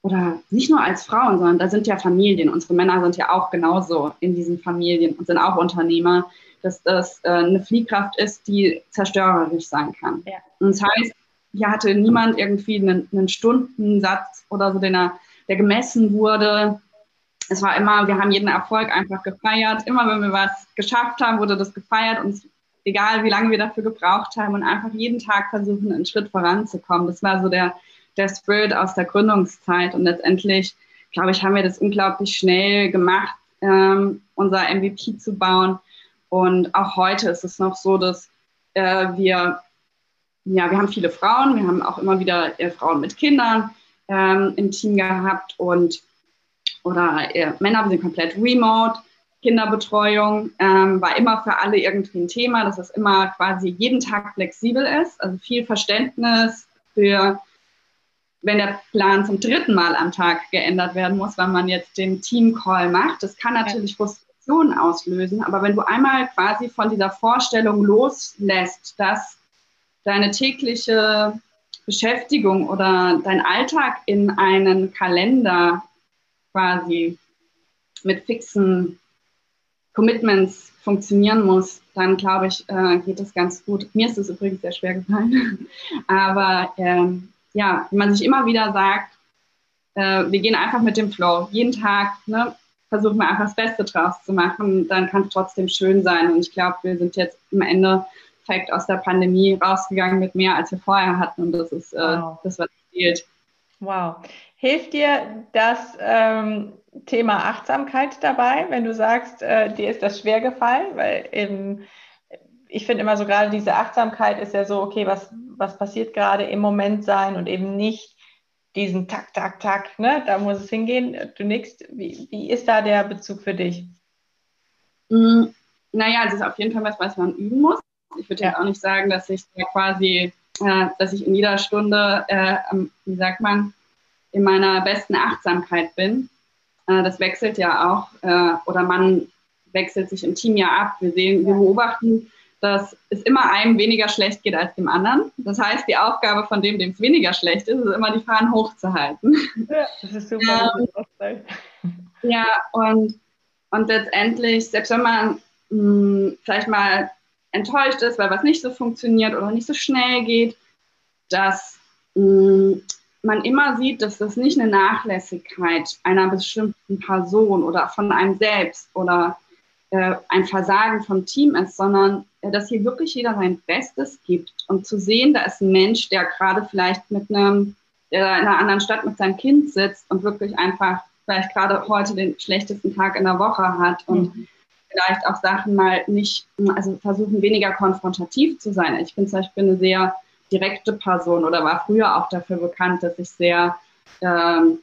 oder nicht nur als Frauen, sondern da sind ja Familien. Unsere Männer sind ja auch genauso in diesen Familien und sind auch Unternehmer, dass das äh, eine Fliehkraft ist, die zerstörerisch sein kann. Ja. Und das heißt, hier hatte niemand irgendwie einen, einen Stundensatz oder so, den er, der gemessen wurde, es war immer, wir haben jeden Erfolg einfach gefeiert. Immer wenn wir was geschafft haben, wurde das gefeiert und egal wie lange wir dafür gebraucht haben und einfach jeden Tag versuchen, einen Schritt voranzukommen. Das war so der, der Spirit aus der Gründungszeit und letztendlich, glaube ich, haben wir das unglaublich schnell gemacht, ähm, unser MVP zu bauen. Und auch heute ist es noch so, dass äh, wir, ja, wir haben viele Frauen, wir haben auch immer wieder äh, Frauen mit Kindern ähm, im Team gehabt und oder äh, Männer sind komplett remote. Kinderbetreuung ähm, war immer für alle irgendwie ein Thema, dass es immer quasi jeden Tag flexibel ist. Also viel Verständnis für, wenn der Plan zum dritten Mal am Tag geändert werden muss, weil man jetzt den Team-Call macht. Das kann natürlich Frustration auslösen, aber wenn du einmal quasi von dieser Vorstellung loslässt, dass deine tägliche Beschäftigung oder dein Alltag in einen Kalender quasi mit fixen Commitments funktionieren muss, dann glaube ich, äh, geht es ganz gut. Mir ist es übrigens sehr schwer gefallen. [LAUGHS] Aber ähm, ja, man sich immer wieder sagt, äh, wir gehen einfach mit dem Flow. Jeden Tag ne, versuchen wir einfach das Beste draus zu machen, dann kann es trotzdem schön sein. Und ich glaube, wir sind jetzt am Endeffekt aus der Pandemie rausgegangen mit mehr, als wir vorher hatten. Und das ist äh, wow. das, was zählt. Wow. Hilft dir das ähm, Thema Achtsamkeit dabei, wenn du sagst, äh, dir ist das schwer gefallen? Weil eben, ich finde immer so gerade diese Achtsamkeit ist ja so, okay, was, was passiert gerade im Moment sein und eben nicht diesen Tak, Tak, Tak, ne? da muss es hingehen. Du nix. Wie, wie ist da der Bezug für dich? Mm, naja, es ist auf jeden Fall was, was man üben muss. Ich würde ja. jetzt auch nicht sagen, dass ich quasi, äh, dass ich in jeder Stunde, äh, wie sagt man, in meiner besten Achtsamkeit bin. Äh, das wechselt ja auch, äh, oder man wechselt sich im Team ja ab. Wir sehen, wir beobachten, dass es immer einem weniger schlecht geht als dem anderen. Das heißt, die Aufgabe von dem, dem es weniger schlecht ist, ist immer die Fahnen hochzuhalten. Ja, das ist super. Ähm, ja, und, und letztendlich, selbst wenn man mh, hm, vielleicht mal enttäuscht ist, weil was nicht so funktioniert oder nicht so schnell geht, dass mh, hm, man immer sieht, dass das nicht eine Nachlässigkeit einer bestimmten Person oder von einem selbst oder äh, ein Versagen vom Team ist, sondern dass hier wirklich jeder sein Bestes gibt und zu sehen, da ist ein Mensch, der gerade vielleicht mit einem, der in einer anderen Stadt mit seinem Kind sitzt und wirklich einfach vielleicht gerade heute den schlechtesten Tag in der Woche hat und mhm. vielleicht auch Sachen mal nicht, also versuchen weniger konfrontativ zu sein. Ich bin zum Beispiel eine sehr direkte Person oder war früher auch dafür bekannt, dass ich sehr ähm,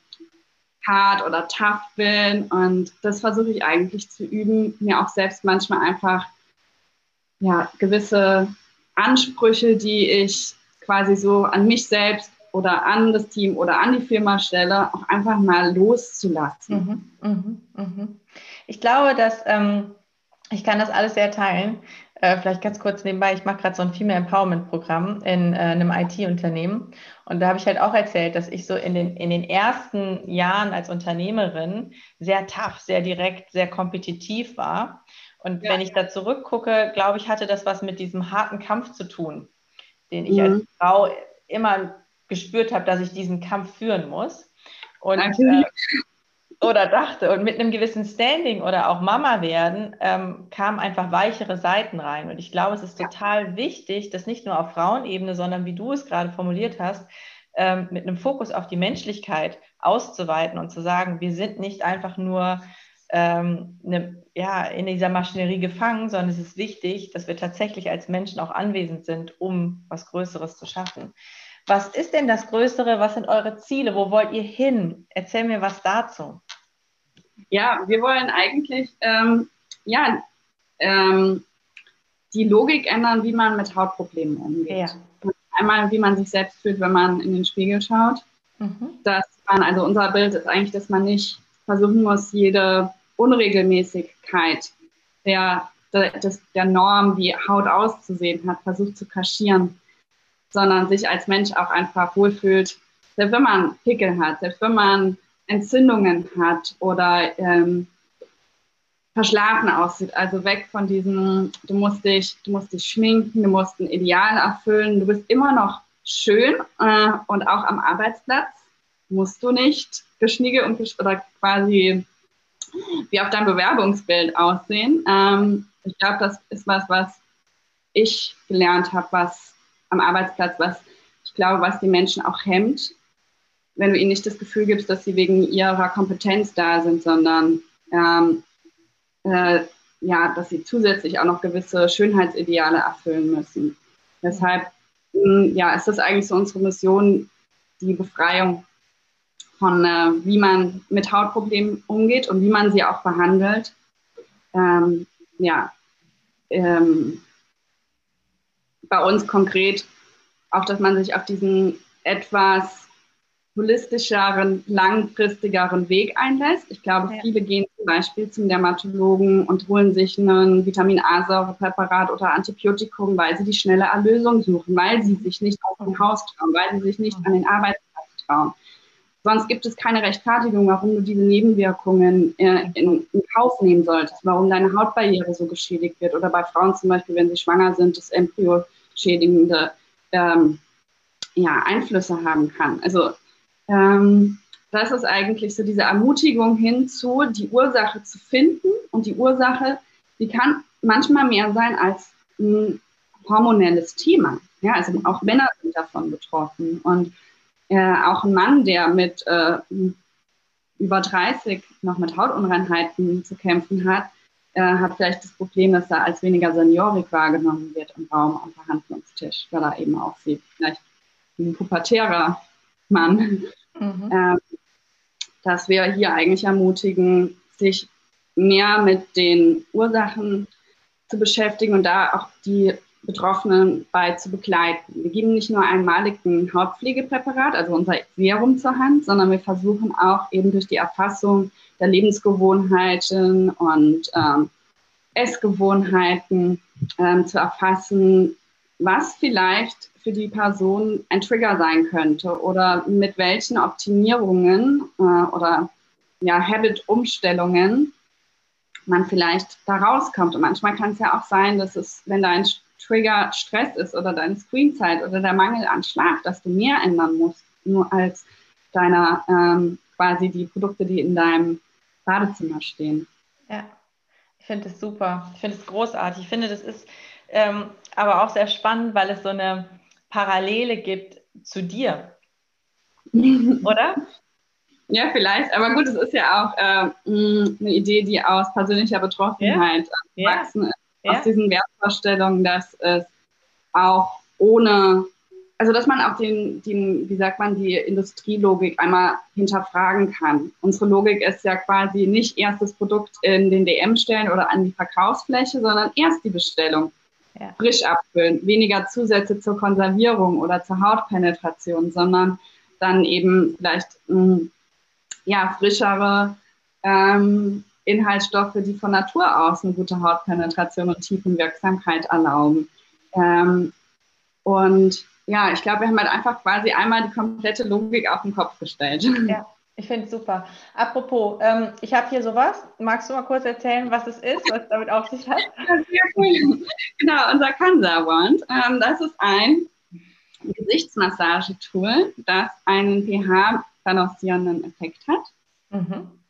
hart oder tough bin. Und das versuche ich eigentlich zu üben, mir auch selbst manchmal einfach ja, gewisse Ansprüche, die ich quasi so an mich selbst oder an das Team oder an die Firma stelle, auch einfach mal loszulassen. Mhm, mh, mh. Ich glaube, dass ähm, ich kann das alles sehr teilen. Äh, vielleicht ganz kurz nebenbei, ich mache gerade so ein Female Empowerment Programm in äh, einem IT-Unternehmen. Und da habe ich halt auch erzählt, dass ich so in den, in den ersten Jahren als Unternehmerin sehr tough, sehr direkt, sehr kompetitiv war. Und ja. wenn ich da zurückgucke, glaube ich, hatte das was mit diesem harten Kampf zu tun, den ich mhm. als Frau immer gespürt habe, dass ich diesen Kampf führen muss. Und äh, oder dachte. Und mit einem gewissen Standing oder auch Mama werden ähm, kamen einfach weichere Seiten rein. Und ich glaube, es ist total wichtig, das nicht nur auf Frauenebene, sondern wie du es gerade formuliert hast, ähm, mit einem Fokus auf die Menschlichkeit auszuweiten und zu sagen, wir sind nicht einfach nur ähm, eine, ja, in dieser Maschinerie gefangen, sondern es ist wichtig, dass wir tatsächlich als Menschen auch anwesend sind, um was Größeres zu schaffen. Was ist denn das Größere? Was sind eure Ziele? Wo wollt ihr hin? Erzähl mir was dazu. Ja, wir wollen eigentlich, ähm, ja, ähm, die Logik ändern, wie man mit Hautproblemen umgeht. Ja. Einmal, wie man sich selbst fühlt, wenn man in den Spiegel schaut. Mhm. Dass man, also unser Bild ist eigentlich, dass man nicht versuchen muss, jede Unregelmäßigkeit der, der, der Norm, wie Haut auszusehen hat, versucht zu kaschieren, sondern sich als Mensch auch einfach wohlfühlt, selbst wenn man Pickel hat, selbst wenn man Entzündungen hat oder ähm, verschlafen aussieht. Also weg von diesem, du musst dich, du musst dich schminken, du musst ein Ideal erfüllen, du bist immer noch schön äh, und auch am Arbeitsplatz musst du nicht geschniegelt und oder quasi wie auf deinem Bewerbungsbild aussehen. Ähm, ich glaube, das ist was, was ich gelernt habe, was am Arbeitsplatz, was ich glaube, was die Menschen auch hemmt, wenn du ihnen nicht das Gefühl gibst, dass sie wegen ihrer Kompetenz da sind, sondern ähm, äh, ja, dass sie zusätzlich auch noch gewisse Schönheitsideale erfüllen müssen. Deshalb mh, ja, ist das eigentlich so unsere Mission, die Befreiung von, äh, wie man mit Hautproblemen umgeht und wie man sie auch behandelt. Ähm, ja, ähm, bei uns konkret auch, dass man sich auf diesen etwas holistischeren, langfristigeren Weg einlässt. Ich glaube, ja. viele gehen zum Beispiel zum Dermatologen und holen sich ein Vitamin A-Säurepräparat oder Antibiotikum, weil sie die schnelle Erlösung suchen, weil sie sich nicht aus dem Haus trauen, weil sie sich nicht an den Arbeitsplatz trauen. Sonst gibt es keine Rechtfertigung, warum du diese Nebenwirkungen äh, in, in, Kauf nehmen solltest, warum deine Hautbarriere so geschädigt wird oder bei Frauen zum Beispiel, wenn sie schwanger sind, das Embryo schädigende ähm, ja, Einflüsse haben kann. Also ähm, das ist eigentlich so diese Ermutigung hinzu, die Ursache zu finden. Und die Ursache, die kann manchmal mehr sein als ein hormonelles Thema. Ja, also auch Männer sind davon betroffen. Und äh, auch ein Mann, der mit äh, über 30 noch mit Hautunreinheiten zu kämpfen hat, äh, hat vielleicht das Problem, dass er als weniger seniorig wahrgenommen wird im Raum am Verhandlungstisch, weil er eben auch sieht, vielleicht ein pubertärer Mann, mhm. ähm, dass wir hier eigentlich ermutigen, sich mehr mit den Ursachen zu beschäftigen und da auch die Betroffenen bei zu begleiten. Wir geben nicht nur einmaligen Hautpflegepräparat, also unser Serum zur Hand, sondern wir versuchen auch eben durch die Erfassung der Lebensgewohnheiten und ähm, Essgewohnheiten ähm, zu erfassen, was vielleicht für die Person ein Trigger sein könnte oder mit welchen Optimierungen äh, oder ja, Habit-Umstellungen man vielleicht da rauskommt. Und manchmal kann es ja auch sein, dass es, wenn dein Trigger Stress ist oder deine Screenzeit oder der Mangel an Schlaf, dass du mehr ändern musst, nur als deiner ähm, quasi die Produkte, die in deinem Badezimmer stehen. Ja, ich finde es super. Ich finde es großartig. Ich finde, das ist ähm, aber auch sehr spannend, weil es so eine Parallele gibt zu dir. [LAUGHS] Oder? Ja, vielleicht. Aber gut, es ist ja auch äh, eine Idee, die aus persönlicher Betroffenheit ja. erwachsen ist. Ja. Aus diesen Wertvorstellungen, dass es auch ohne, also dass man auch den, den, wie sagt man, die Industrielogik einmal hinterfragen kann. Unsere Logik ist ja quasi nicht erst das Produkt in den DM stellen oder an die Verkaufsfläche, sondern erst die Bestellung ja. frisch abfüllen, weniger Zusätze zur Konservierung oder zur Hautpenetration, sondern dann eben vielleicht mh, hm, ja, frischere ähm, Inhaltsstoffe, die von Natur aus eine gute Hautpenetration und Tiefenwirksamkeit erlauben. Ähm, und ja, ich glaube, wir haben halt einfach quasi einmal die komplette Logik auf den Kopf gestellt. [LAUGHS] Ja. Ich finde es super. Apropos, ähm, ich habe hier sowas. Magst du mal kurz erzählen, was es ist, was damit auf sich hat? [LAUGHS] genau, unser Kansa Wand. Ähm, das ist ein Gesichtsmassagetool, das einen pH-balancierenden Effekt hat. Mhm.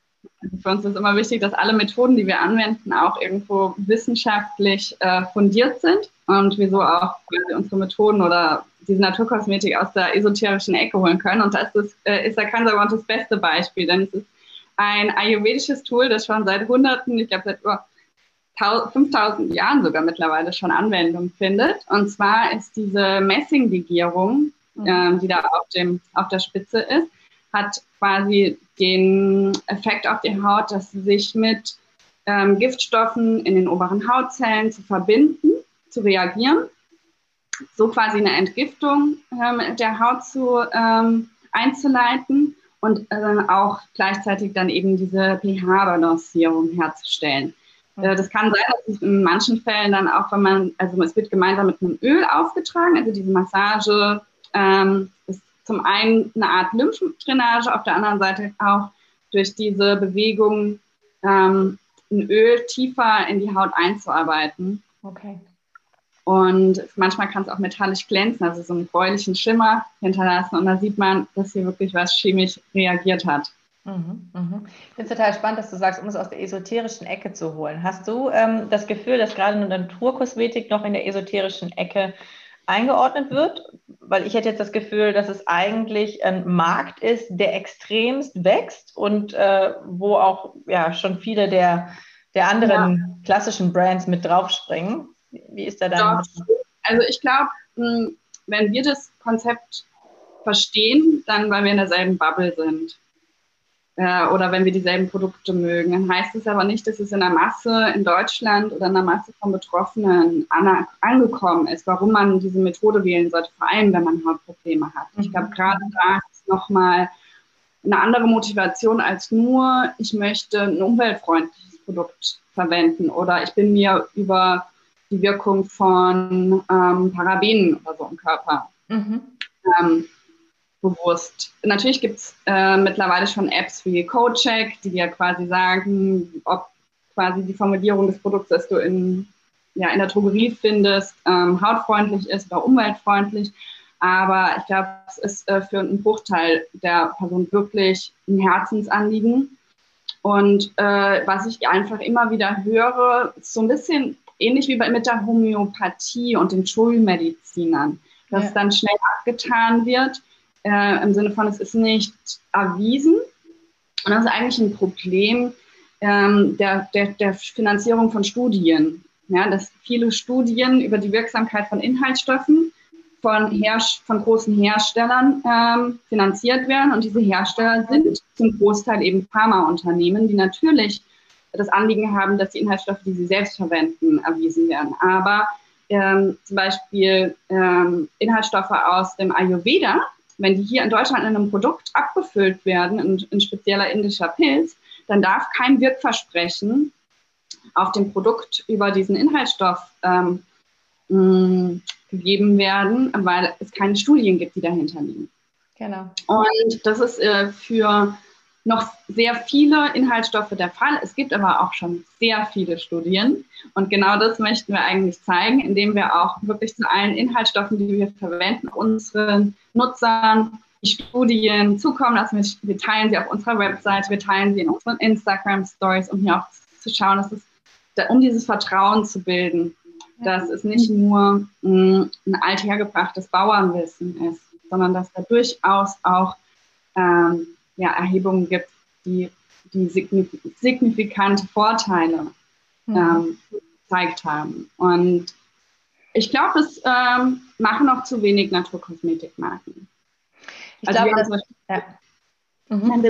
Für uns ist immer wichtig, dass alle Methoden, die wir anwenden, auch irgendwo wissenschaftlich äh, fundiert sind und wieso auch unsere Methoden oder diese Naturkosmetik aus der esoterischen Ecke holen können. Und das ist, äh, ist der Kansawant das beste Beispiel, denn es ist ein ayurvedisches Tool, das schon seit Hunderten, ich glaube seit über 5000 Jahren sogar mittlerweile schon Anwendung findet. Und zwar ist diese Messinglegierung, mhm. äh, die da auf, dem, auf der Spitze ist, hat quasi den Effekt auf die Haut, dass sie sich mit ähm, Giftstoffen in den oberen Hautzellen zu verbinden zu reagieren, so quasi eine Entgiftung ähm, der Haut zu, ähm, einzuleiten und äh, auch gleichzeitig dann eben diese pH-Balancierung herzustellen. Äh, das kann sein, dass es in manchen Fällen dann auch, wenn man, also es wird gemeinsam mit einem Öl aufgetragen, also diese Massage ähm, ist zum einen eine Art Lymphdrainage, auf der anderen Seite auch durch diese Bewegung ähm, ein Öl tiefer in die Haut einzuarbeiten. Okay. Und manchmal kann es auch metallisch glänzen, also so einen bräunlichen Schimmer hinterlassen. Und da sieht man, dass hier wirklich was chemisch reagiert hat. Mhm, mhm. Ich finde es total spannend, dass du sagst, um es aus der esoterischen Ecke zu holen. Hast du ähm, das Gefühl, dass gerade eine Naturkosmetik noch in der esoterischen Ecke eingeordnet wird? Weil ich hätte jetzt das Gefühl, dass es eigentlich ein Markt ist, der extremst wächst und äh, wo auch ja, schon viele der, der anderen ja. klassischen Brands mit draufspringen. Wie ist da dein Also ich glaube, hm, wenn wir das Konzept verstehen, dann weil wir in derselben Bubble sind. Äh, oder wenn wir dieselben Produkte mögen. Dann heißt es aber nicht, dass es in der Masse in Deutschland oder in der Masse von Betroffenen an, angekommen ist, warum man diese Methode wählen sollte, vor allem wenn man Hautprobleme hat. Ich glaube, mhm. gerade da ist nochmal eine andere Motivation als nur, ich möchte ein umweltfreundliches Produkt verwenden oder ich bin mir über die Wirkung von ähm, Parabenen oder so im Körper mhm. ähm, bewusst. Natürlich gibt es äh, mittlerweile schon Apps wie CodeCheck, die dir quasi sagen, ob quasi die Formulierung des Produkts, das du in, ja, in der Drogerie findest, ähm, hautfreundlich ist oder umweltfreundlich. Aber ich glaube, es ist äh, für einen Bruchteil der Person wirklich ein Herzensanliegen. Und äh, was ich einfach immer wieder höre, ist so ein bisschen ähnlich wie bei, mit der Homöopathie und den Schulmedizinern, dass ja. dann schnell abgetan wird, äh, im Sinne von, es ist nicht erwiesen. Und das ist eigentlich ein Problem ähm, der, der, der Finanzierung von Studien. Ja, dass viele Studien über die Wirksamkeit von Inhaltsstoffen von, Herst von großen Herstellern ähm, finanziert werden. Und diese Hersteller sind zum Großteil eben Pharmaunternehmen, die natürlich das Anliegen haben, dass die Inhaltsstoffe, die sie selbst verwenden, erwiesen werden. Aber ähm, zum Beispiel ähm, Inhaltsstoffe aus dem Ayurveda, wenn die hier in Deutschland in einem Produkt abgefüllt werden, in, in spezieller indischer Pilz, dann darf kein Wirkversprechen auf dem Produkt über diesen Inhaltsstoff ähm, mh, gegeben werden, weil es keine Studien gibt, die dahinter liegen. Genau. Und das ist äh, für noch sehr viele Inhaltsstoffe der Fall. Es gibt aber auch schon sehr viele Studien. Und genau das möchten wir eigentlich zeigen, indem wir auch wirklich zu allen Inhaltsstoffen, die wir verwenden, unseren Nutzern die Studien zukommen lassen. Wir teilen sie auf unserer Website, wir teilen sie in unseren Instagram-Stories, um hier auch zu schauen, dass es, um dieses Vertrauen zu bilden, dass es nicht nur mh, ein althergebrachtes Bauernwissen ist, sondern dass da durchaus auch ähm, ja, Erhebungen gibt, die, die signifikante Vorteile mhm. ähm, gezeigt haben. Und ich glaube, es ähm, machen noch zu wenig Naturkosmetikmarken. Ich also glaube, das, ja. Mhm.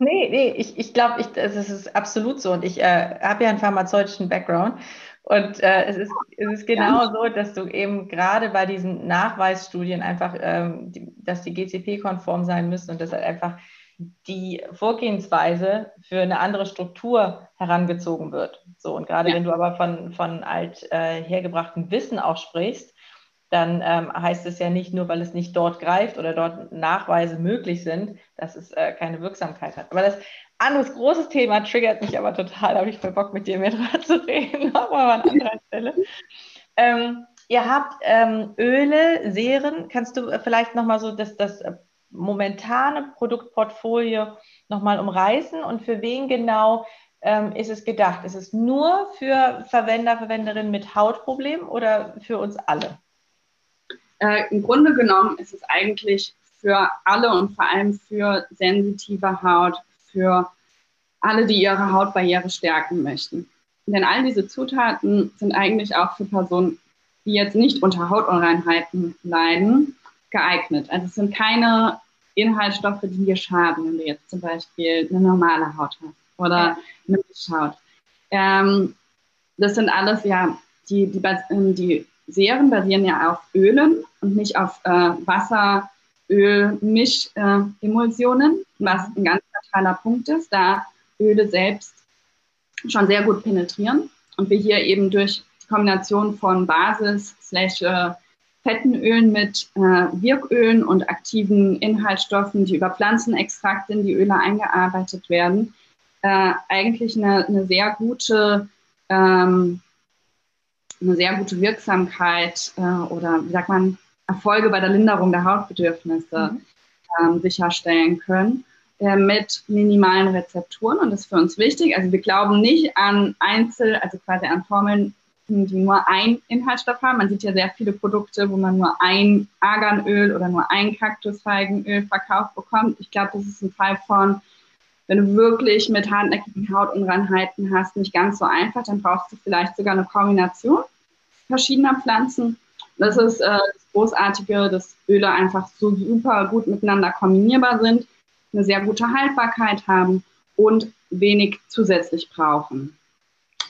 Nee, nee, ich, ich glaube, ich, das ist absolut so. Und ich äh, habe ja einen pharmazeutischen Background. Und äh, es, ist, es ist genau ja. so, dass du eben gerade bei diesen Nachweisstudien einfach, ähm, die, dass die GCP-konform sein müssen und dass halt einfach die Vorgehensweise für eine andere Struktur herangezogen wird. So, und gerade ja. wenn du aber von, von alt äh, hergebrachtem Wissen auch sprichst, dann ähm, heißt es ja nicht nur, weil es nicht dort greift oder dort Nachweise möglich sind, dass es äh, keine Wirksamkeit hat. Aber das anderes großes Thema triggert mich aber total. Da habe ich voll Bock, mit dir mehr [LAUGHS] drüber zu reden, aber an anderer Stelle. Ähm, ihr habt ähm, Öle, Serien. Kannst du vielleicht nochmal so das, das momentane Produktportfolio nochmal umreißen und für wen genau ähm, ist es gedacht? Ist es nur für Verwender, Verwenderinnen mit Hautproblemen oder für uns alle? Äh, Im Grunde genommen ist es eigentlich für alle und vor allem für sensitive Haut, für alle, die ihre Hautbarriere stärken möchten. Denn all diese Zutaten sind eigentlich auch für Personen, die jetzt nicht unter Hautunreinheiten leiden, geeignet. Also es sind keine Inhaltsstoffe, die dir schaden, wenn du jetzt zum Beispiel eine normale Haut hast oder ja. eine Mischhaut. Ähm, das sind alles ja die, die, ähm, die Serien basieren ja auf Ölen und nicht auf äh, Wasser, Öl, Mischemulsionen, äh, was ein ganz zentraler Punkt ist, da Öle selbst schon sehr gut penetrieren und wir hier eben durch die Kombination von Basis slash äh, fetten Ölen mit äh, Wirkölen und aktiven Inhaltsstoffen, die über Pflanzenextrakte in die Öle eingearbeitet werden, äh, eigentlich eine, eine, sehr gute ähm, eine sehr gute Wirksamkeit äh, oder wie sagt man Erfolge bei der Linderung der Hautbedürfnisse mhm. ähm, sicherstellen können äh, mit minimalen Rezepturen und das ist für uns wichtig. Also wir glauben nicht an Einzel, also quasi an Formeln, die nur ein Inhaltsstoff haben. Man sieht ja sehr viele Produkte, wo man nur ein Arganöl oder nur ein Kaktusfeigenöl verkauft bekommt. Ich glaube, das ist ein Fall von, wenn du wirklich mit hartnäckigen Hautunreinheiten hast, nicht ganz so einfach, dann brauchst du vielleicht sogar eine Kombination verschiedener Pflanzen. Das ist äh, das Großartige, dass Öle einfach so super gut miteinander kombinierbar sind, eine sehr gute Haltbarkeit haben und wenig zusätzlich brauchen.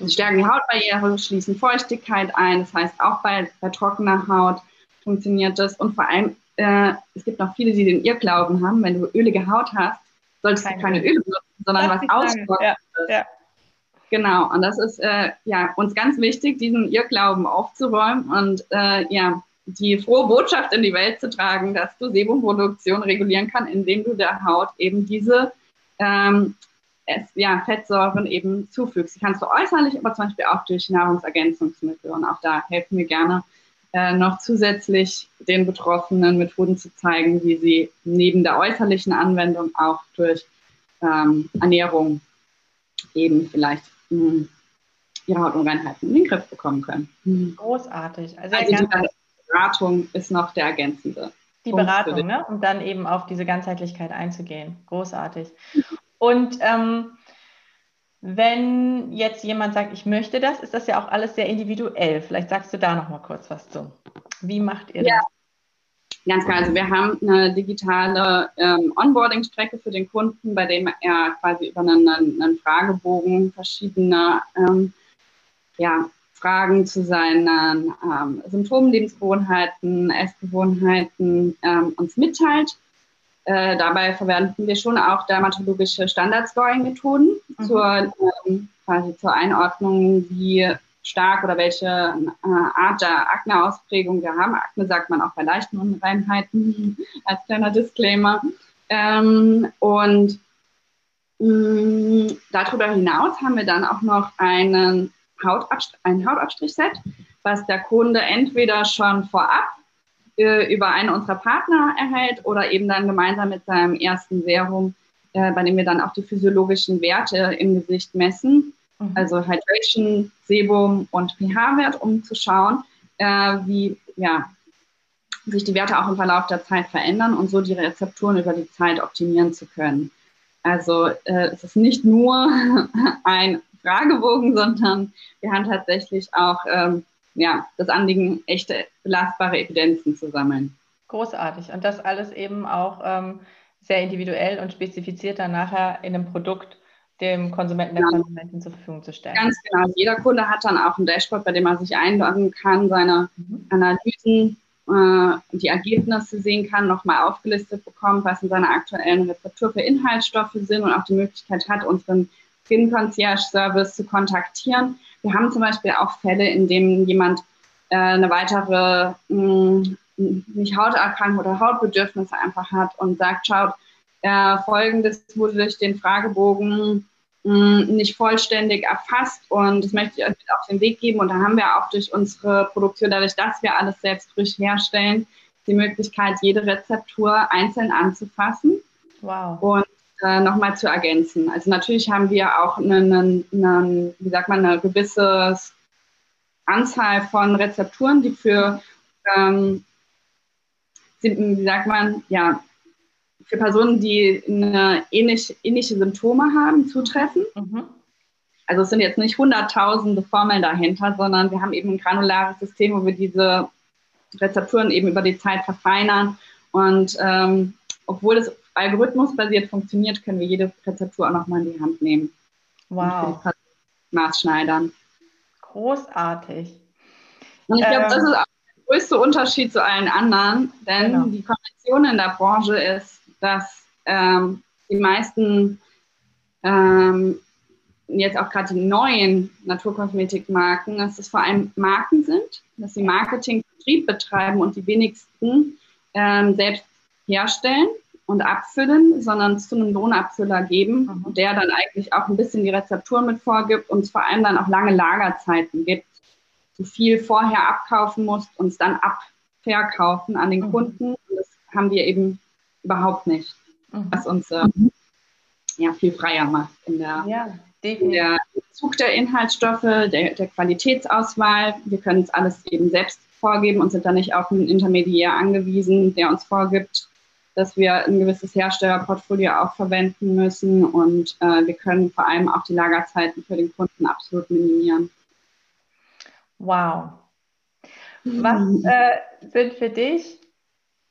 Sie stärken die Hautbarriere, schließen Feuchtigkeit ein. Das heißt, auch bei, bei trockener Haut funktioniert das. Und vor allem, äh, es gibt noch viele, die den Irrglauben haben, wenn du ölige Haut hast, solltest keine du keine Öle benutzen, sondern was austrocknen. Ja, ja. Genau, und das ist äh, ja, uns ganz wichtig, diesen Irrglauben aufzuräumen und äh, ja, die frohe Botschaft in die Welt zu tragen, dass du Sebumproduktion regulieren kannst, indem du der Haut eben diese ähm, es, ja, Fettsäuren eben zufügst. Die kannst du äußerlich, aber zum Beispiel auch durch Nahrungsergänzungsmittel. Und auch da helfen wir gerne äh, noch zusätzlich den Betroffenen Methoden zu zeigen, wie sie neben der äußerlichen Anwendung auch durch ähm, Ernährung eben vielleicht mh, hm, ihre Hautunreinheiten in den Griff bekommen können. Hm. Großartig. Also, also die Beratung ist noch der ergänzende. Die Punkt Beratung, ne? um dann eben auf diese Ganzheitlichkeit einzugehen. Großartig. Und ähm, wenn jetzt jemand sagt, ich möchte das, ist das ja auch alles sehr individuell. Vielleicht sagst du da noch mal kurz was zu. Wie macht ihr das? Ja. Ganz klar, also wir haben eine digitale ähm, Onboarding-Strecke für den Kunden, bei dem er quasi über einen, einen Fragebogen verschiedene ähm, ja, Fragen zu seinen ähm, Symptomen, Lebensgewohnheiten, Essgewohnheiten ähm, uns mitteilt. Äh, dabei verwenden wir schon auch dermatologische Standard-Scoring-Methoden mhm. zur, ähm, quasi zur Einordnung, wie stark oder welche äh, Art der Akne-Ausprägung wir haben. Akne sagt man auch bei leichten Unreinheiten als kleiner Disclaimer. Ähm, und mh, mm, darüber hinaus haben wir dann auch noch einen Hautabst ein Hautabstrich-Set, was der Kunde entweder schon vorab äh, über einen unserer Partner erhält oder eben dann gemeinsam mit seinem ersten Serum, äh, bei dem wir dann auch die physiologischen Werte im Gesicht messen, mhm. also Hydration, Sebum und pH-Wert, um zu schauen, äh, wie ja, sich die Werte auch im Verlauf der Zeit verändern und so die Rezepturen über die Zeit optimieren zu können. Also äh, es ist nicht nur [LAUGHS] ein Fragebogen, sondern wir haben tatsächlich auch ähm, ja, das Anliegen, echte belastbare Evidenzen zu sammeln. Großartig. Und das alles eben auch ähm, sehr individuell und spezifiziert dann nachher in einem Produkt dem Konsumenten, der ja. Konsumenten zur Verfügung zu stellen. Ganz genau. Jeder Kunde hat dann auch ein Dashboard, bei dem er sich einloggen kann, seine mhm. Analysen, äh, die Ergebnisse sehen kann, nochmal aufgelistet bekommt, was in seiner aktuellen Rezeptur für Inhaltsstoffe sind und auch die Möglichkeit hat, unseren Skin Concierge Service zu kontaktieren. Wir haben zum Beispiel auch Fälle, in denen jemand äh, eine weitere mh, hm, nicht Hauterkrankung oder Hautbedürfnisse einfach hat und sagt, schaut, äh, folgendes wurde durch den Fragebogen mh, hm, nicht vollständig erfasst und das möchte ich euch auf den Weg geben. Und da haben wir auch durch unsere Produktion, dadurch, dass wir alles selbst frisch herstellen, die Möglichkeit, jede Rezeptur einzeln anzufassen. Wow. Und äh, nochmal zu ergänzen. Also natürlich haben wir auch eine, eine, eine, wie sagt man, eine gewisse Anzahl von Rezepturen, die für, ähm, wie sagt man, ja, für Personen, die eine ähnlich, ähnliche Symptome haben, zutreffen. Mhm. Also es sind jetzt nicht hunderttausende Formeln dahinter, sondern wir haben eben ein granulares System, wo wir diese Rezepturen eben über die Zeit verfeinern. Und ähm, obwohl es algorithmusbasiert funktioniert, können wir jede Rezeptur auch nochmal in die Hand nehmen. Wow. Maßschneidern. Großartig. Und ich glaube, ähm, das ist auch der größte Unterschied zu allen anderen, denn genau. die Konvention in der Branche ist, dass ähm, die meisten ähm, jetzt auch gerade die neuen Naturkosmetikmarken, dass es vor allem Marken sind, dass sie Marketing, Vertrieb betreiben und die wenigsten ähm, selbst herstellen und abfüllen, sondern es zu einem Lohnabfüller geben, mhm. der dann eigentlich auch ein bisschen die Rezeptur mit vorgibt und es vor allem dann auch lange Lagerzeiten gibt. Du viel vorher abkaufen musst und es dann abverkaufen an den mhm. Kunden. Und das haben wir eben überhaupt nicht, mhm. was uns äh, ja, viel freier macht in der, ja, in der Zug der Inhaltsstoffe, der, der Qualitätsauswahl. Wir können es alles eben selbst vorgeben und sind dann nicht auf einen Intermediär angewiesen, der uns vorgibt, dass wir ein gewisses Herstellerportfolio auch verwenden müssen und äh, wir können vor allem auch die Lagerzeiten für den Kunden absolut minimieren. Wow. Was [LAUGHS] äh, sind für dich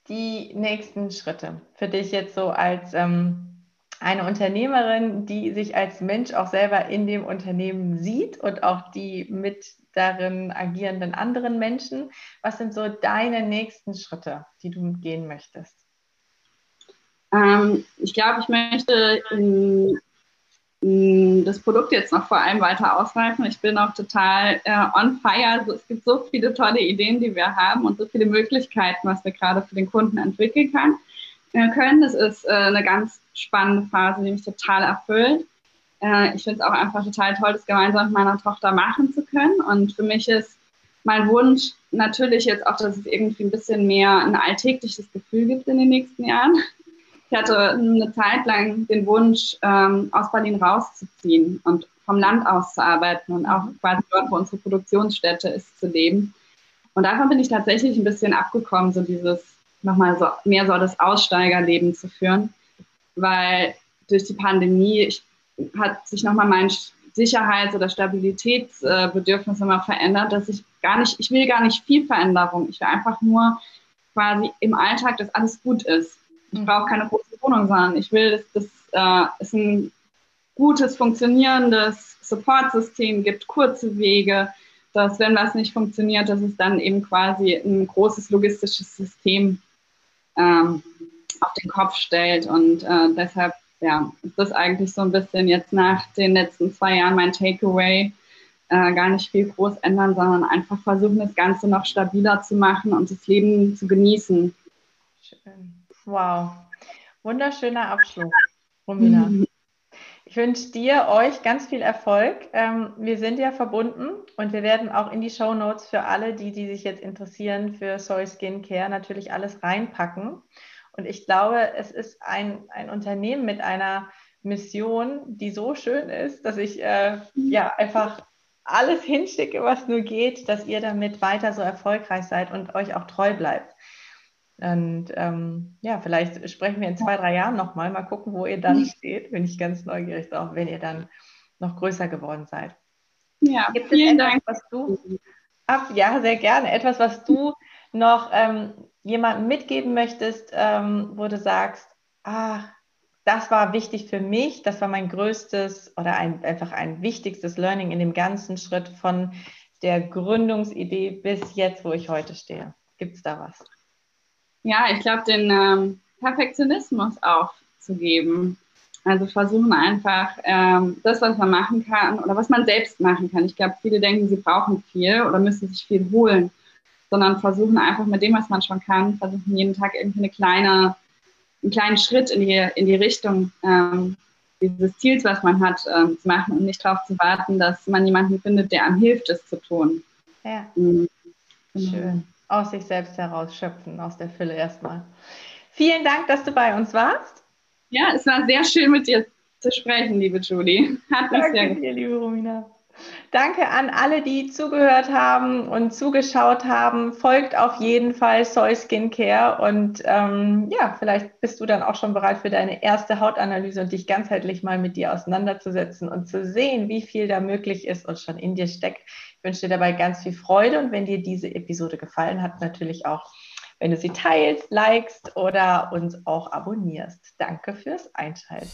die nächsten Schritte? Für dich jetzt so als ähm, eine Unternehmerin, die sich als Mensch auch selber in dem Unternehmen sieht und auch die mit darin agierenden anderen Menschen. Was sind so deine nächsten Schritte, die du gehen möchtest? Ähm, ich glaube, ich möchte in, in das Produkt jetzt noch vor allem weiter ausreifen. Ich bin auch total äh, on fire. Also es gibt so viele tolle Ideen, die wir haben und so viele Möglichkeiten, was wir gerade für den Kunden entwickeln kann, äh, können. Das ist äh, eine ganz spannende Phase, die mich total erfüllt. Äh, ich finde es auch einfach total toll, das gemeinsam mit meiner Tochter machen zu können. Und für mich ist mein Wunsch natürlich jetzt auch, dass es irgendwie ein bisschen mehr ein alltägliches Gefühl gibt in den nächsten Jahren. Ich hatte eine Zeit lang den Wunsch, ähm, aus Berlin rauszuziehen und vom Land aus zu arbeiten und auch quasi dort, wo unsere Produktionsstätte ist, zu leben. Und davon bin ich tatsächlich ein bisschen abgekommen, so dieses nochmal so mehr so das Aussteigerleben zu führen, weil durch die Pandemie ich, hat sich nochmal mein Sicherheits- oder Stabilitätsbedürfnis immer verändert, dass ich gar nicht, ich will gar nicht viel Veränderung. Ich will einfach nur quasi im Alltag, dass alles gut ist. Ich mhm. brauche keine große Wohnung, sondern ich will, dass das äh, es ein gutes, funktionierendes Supportsystem gibt, kurze Wege, dass wenn was nicht funktioniert, dass es dann eben quasi ein großes logistisches System ähm, auf den Kopf stellt. Und äh, deshalb ja, ist das eigentlich so ein bisschen jetzt nach den letzten zwei Jahren mein Takeaway. Äh, gar nicht viel groß ändern, sondern einfach versuchen, das Ganze noch stabiler zu machen und das Leben zu genießen. Schön. Wow. Wunderschöner Abschluss, Romina. Mhm. Ich wünsche dir, euch ganz viel Erfolg. Ähm, wir sind ja verbunden und wir werden auch in die Show Notes für alle, die, die sich jetzt interessieren für Soy Skin Care, natürlich alles reinpacken. Und ich glaube, es ist ein, ein Unternehmen mit einer Mission, die so schön ist, dass ich äh, ja einfach alles hinschicke, was nur geht, dass ihr damit weiter so erfolgreich seid und euch auch treu bleibt. Und ähm, ja, vielleicht sprechen wir in zwei, drei Jahren nochmal, mal gucken, wo ihr dann steht. Bin ich ganz neugierig drauf, wenn ihr dann noch größer geworden seid. Ja, Gibt vielen etwas, Dank. Was du, ab, ja, sehr gerne. Etwas, was du noch ähm, jemandem mitgeben möchtest, ähm, wo du sagst, ah, das war wichtig für mich, das war mein größtes oder ein, einfach ein wichtigstes Learning in dem ganzen Schritt von der Gründungsidee bis jetzt, wo ich heute stehe. Gibt es da was? Ja, ich glaube, den ähm, Perfektionismus aufzugeben. Also versuchen einfach ähm, das, was man machen kann oder was man selbst machen kann. Ich glaube, viele denken, sie brauchen viel oder müssen sich viel holen, sondern versuchen einfach mit dem, was man schon kann, versuchen jeden Tag irgendwie eine kleine, einen kleinen Schritt in die, in die Richtung ähm, dieses Ziels, was man hat, ähm, zu machen und nicht darauf zu warten, dass man jemanden findet, der einem hilft, es zu tun. Ja. Mhm. Schön aus sich selbst heraus schöpfen, aus der Fülle erstmal. Vielen Dank, dass du bei uns warst. Ja, es war sehr schön mit dir zu sprechen, liebe Julie. Hat mich Danke sehr dir, liebe Romina. Danke an alle, die zugehört haben und zugeschaut haben. Folgt auf jeden Fall Soy Skin Care und ähm, ja, vielleicht bist du dann auch schon bereit für deine erste Hautanalyse und dich ganzheitlich mal mit dir auseinanderzusetzen und zu sehen, wie viel da möglich ist und schon in dir steckt. Ich wünsche dir dabei ganz viel Freude und wenn dir diese Episode gefallen hat, natürlich auch, wenn du sie teilst, likest oder uns auch abonnierst. Danke fürs Einschalten.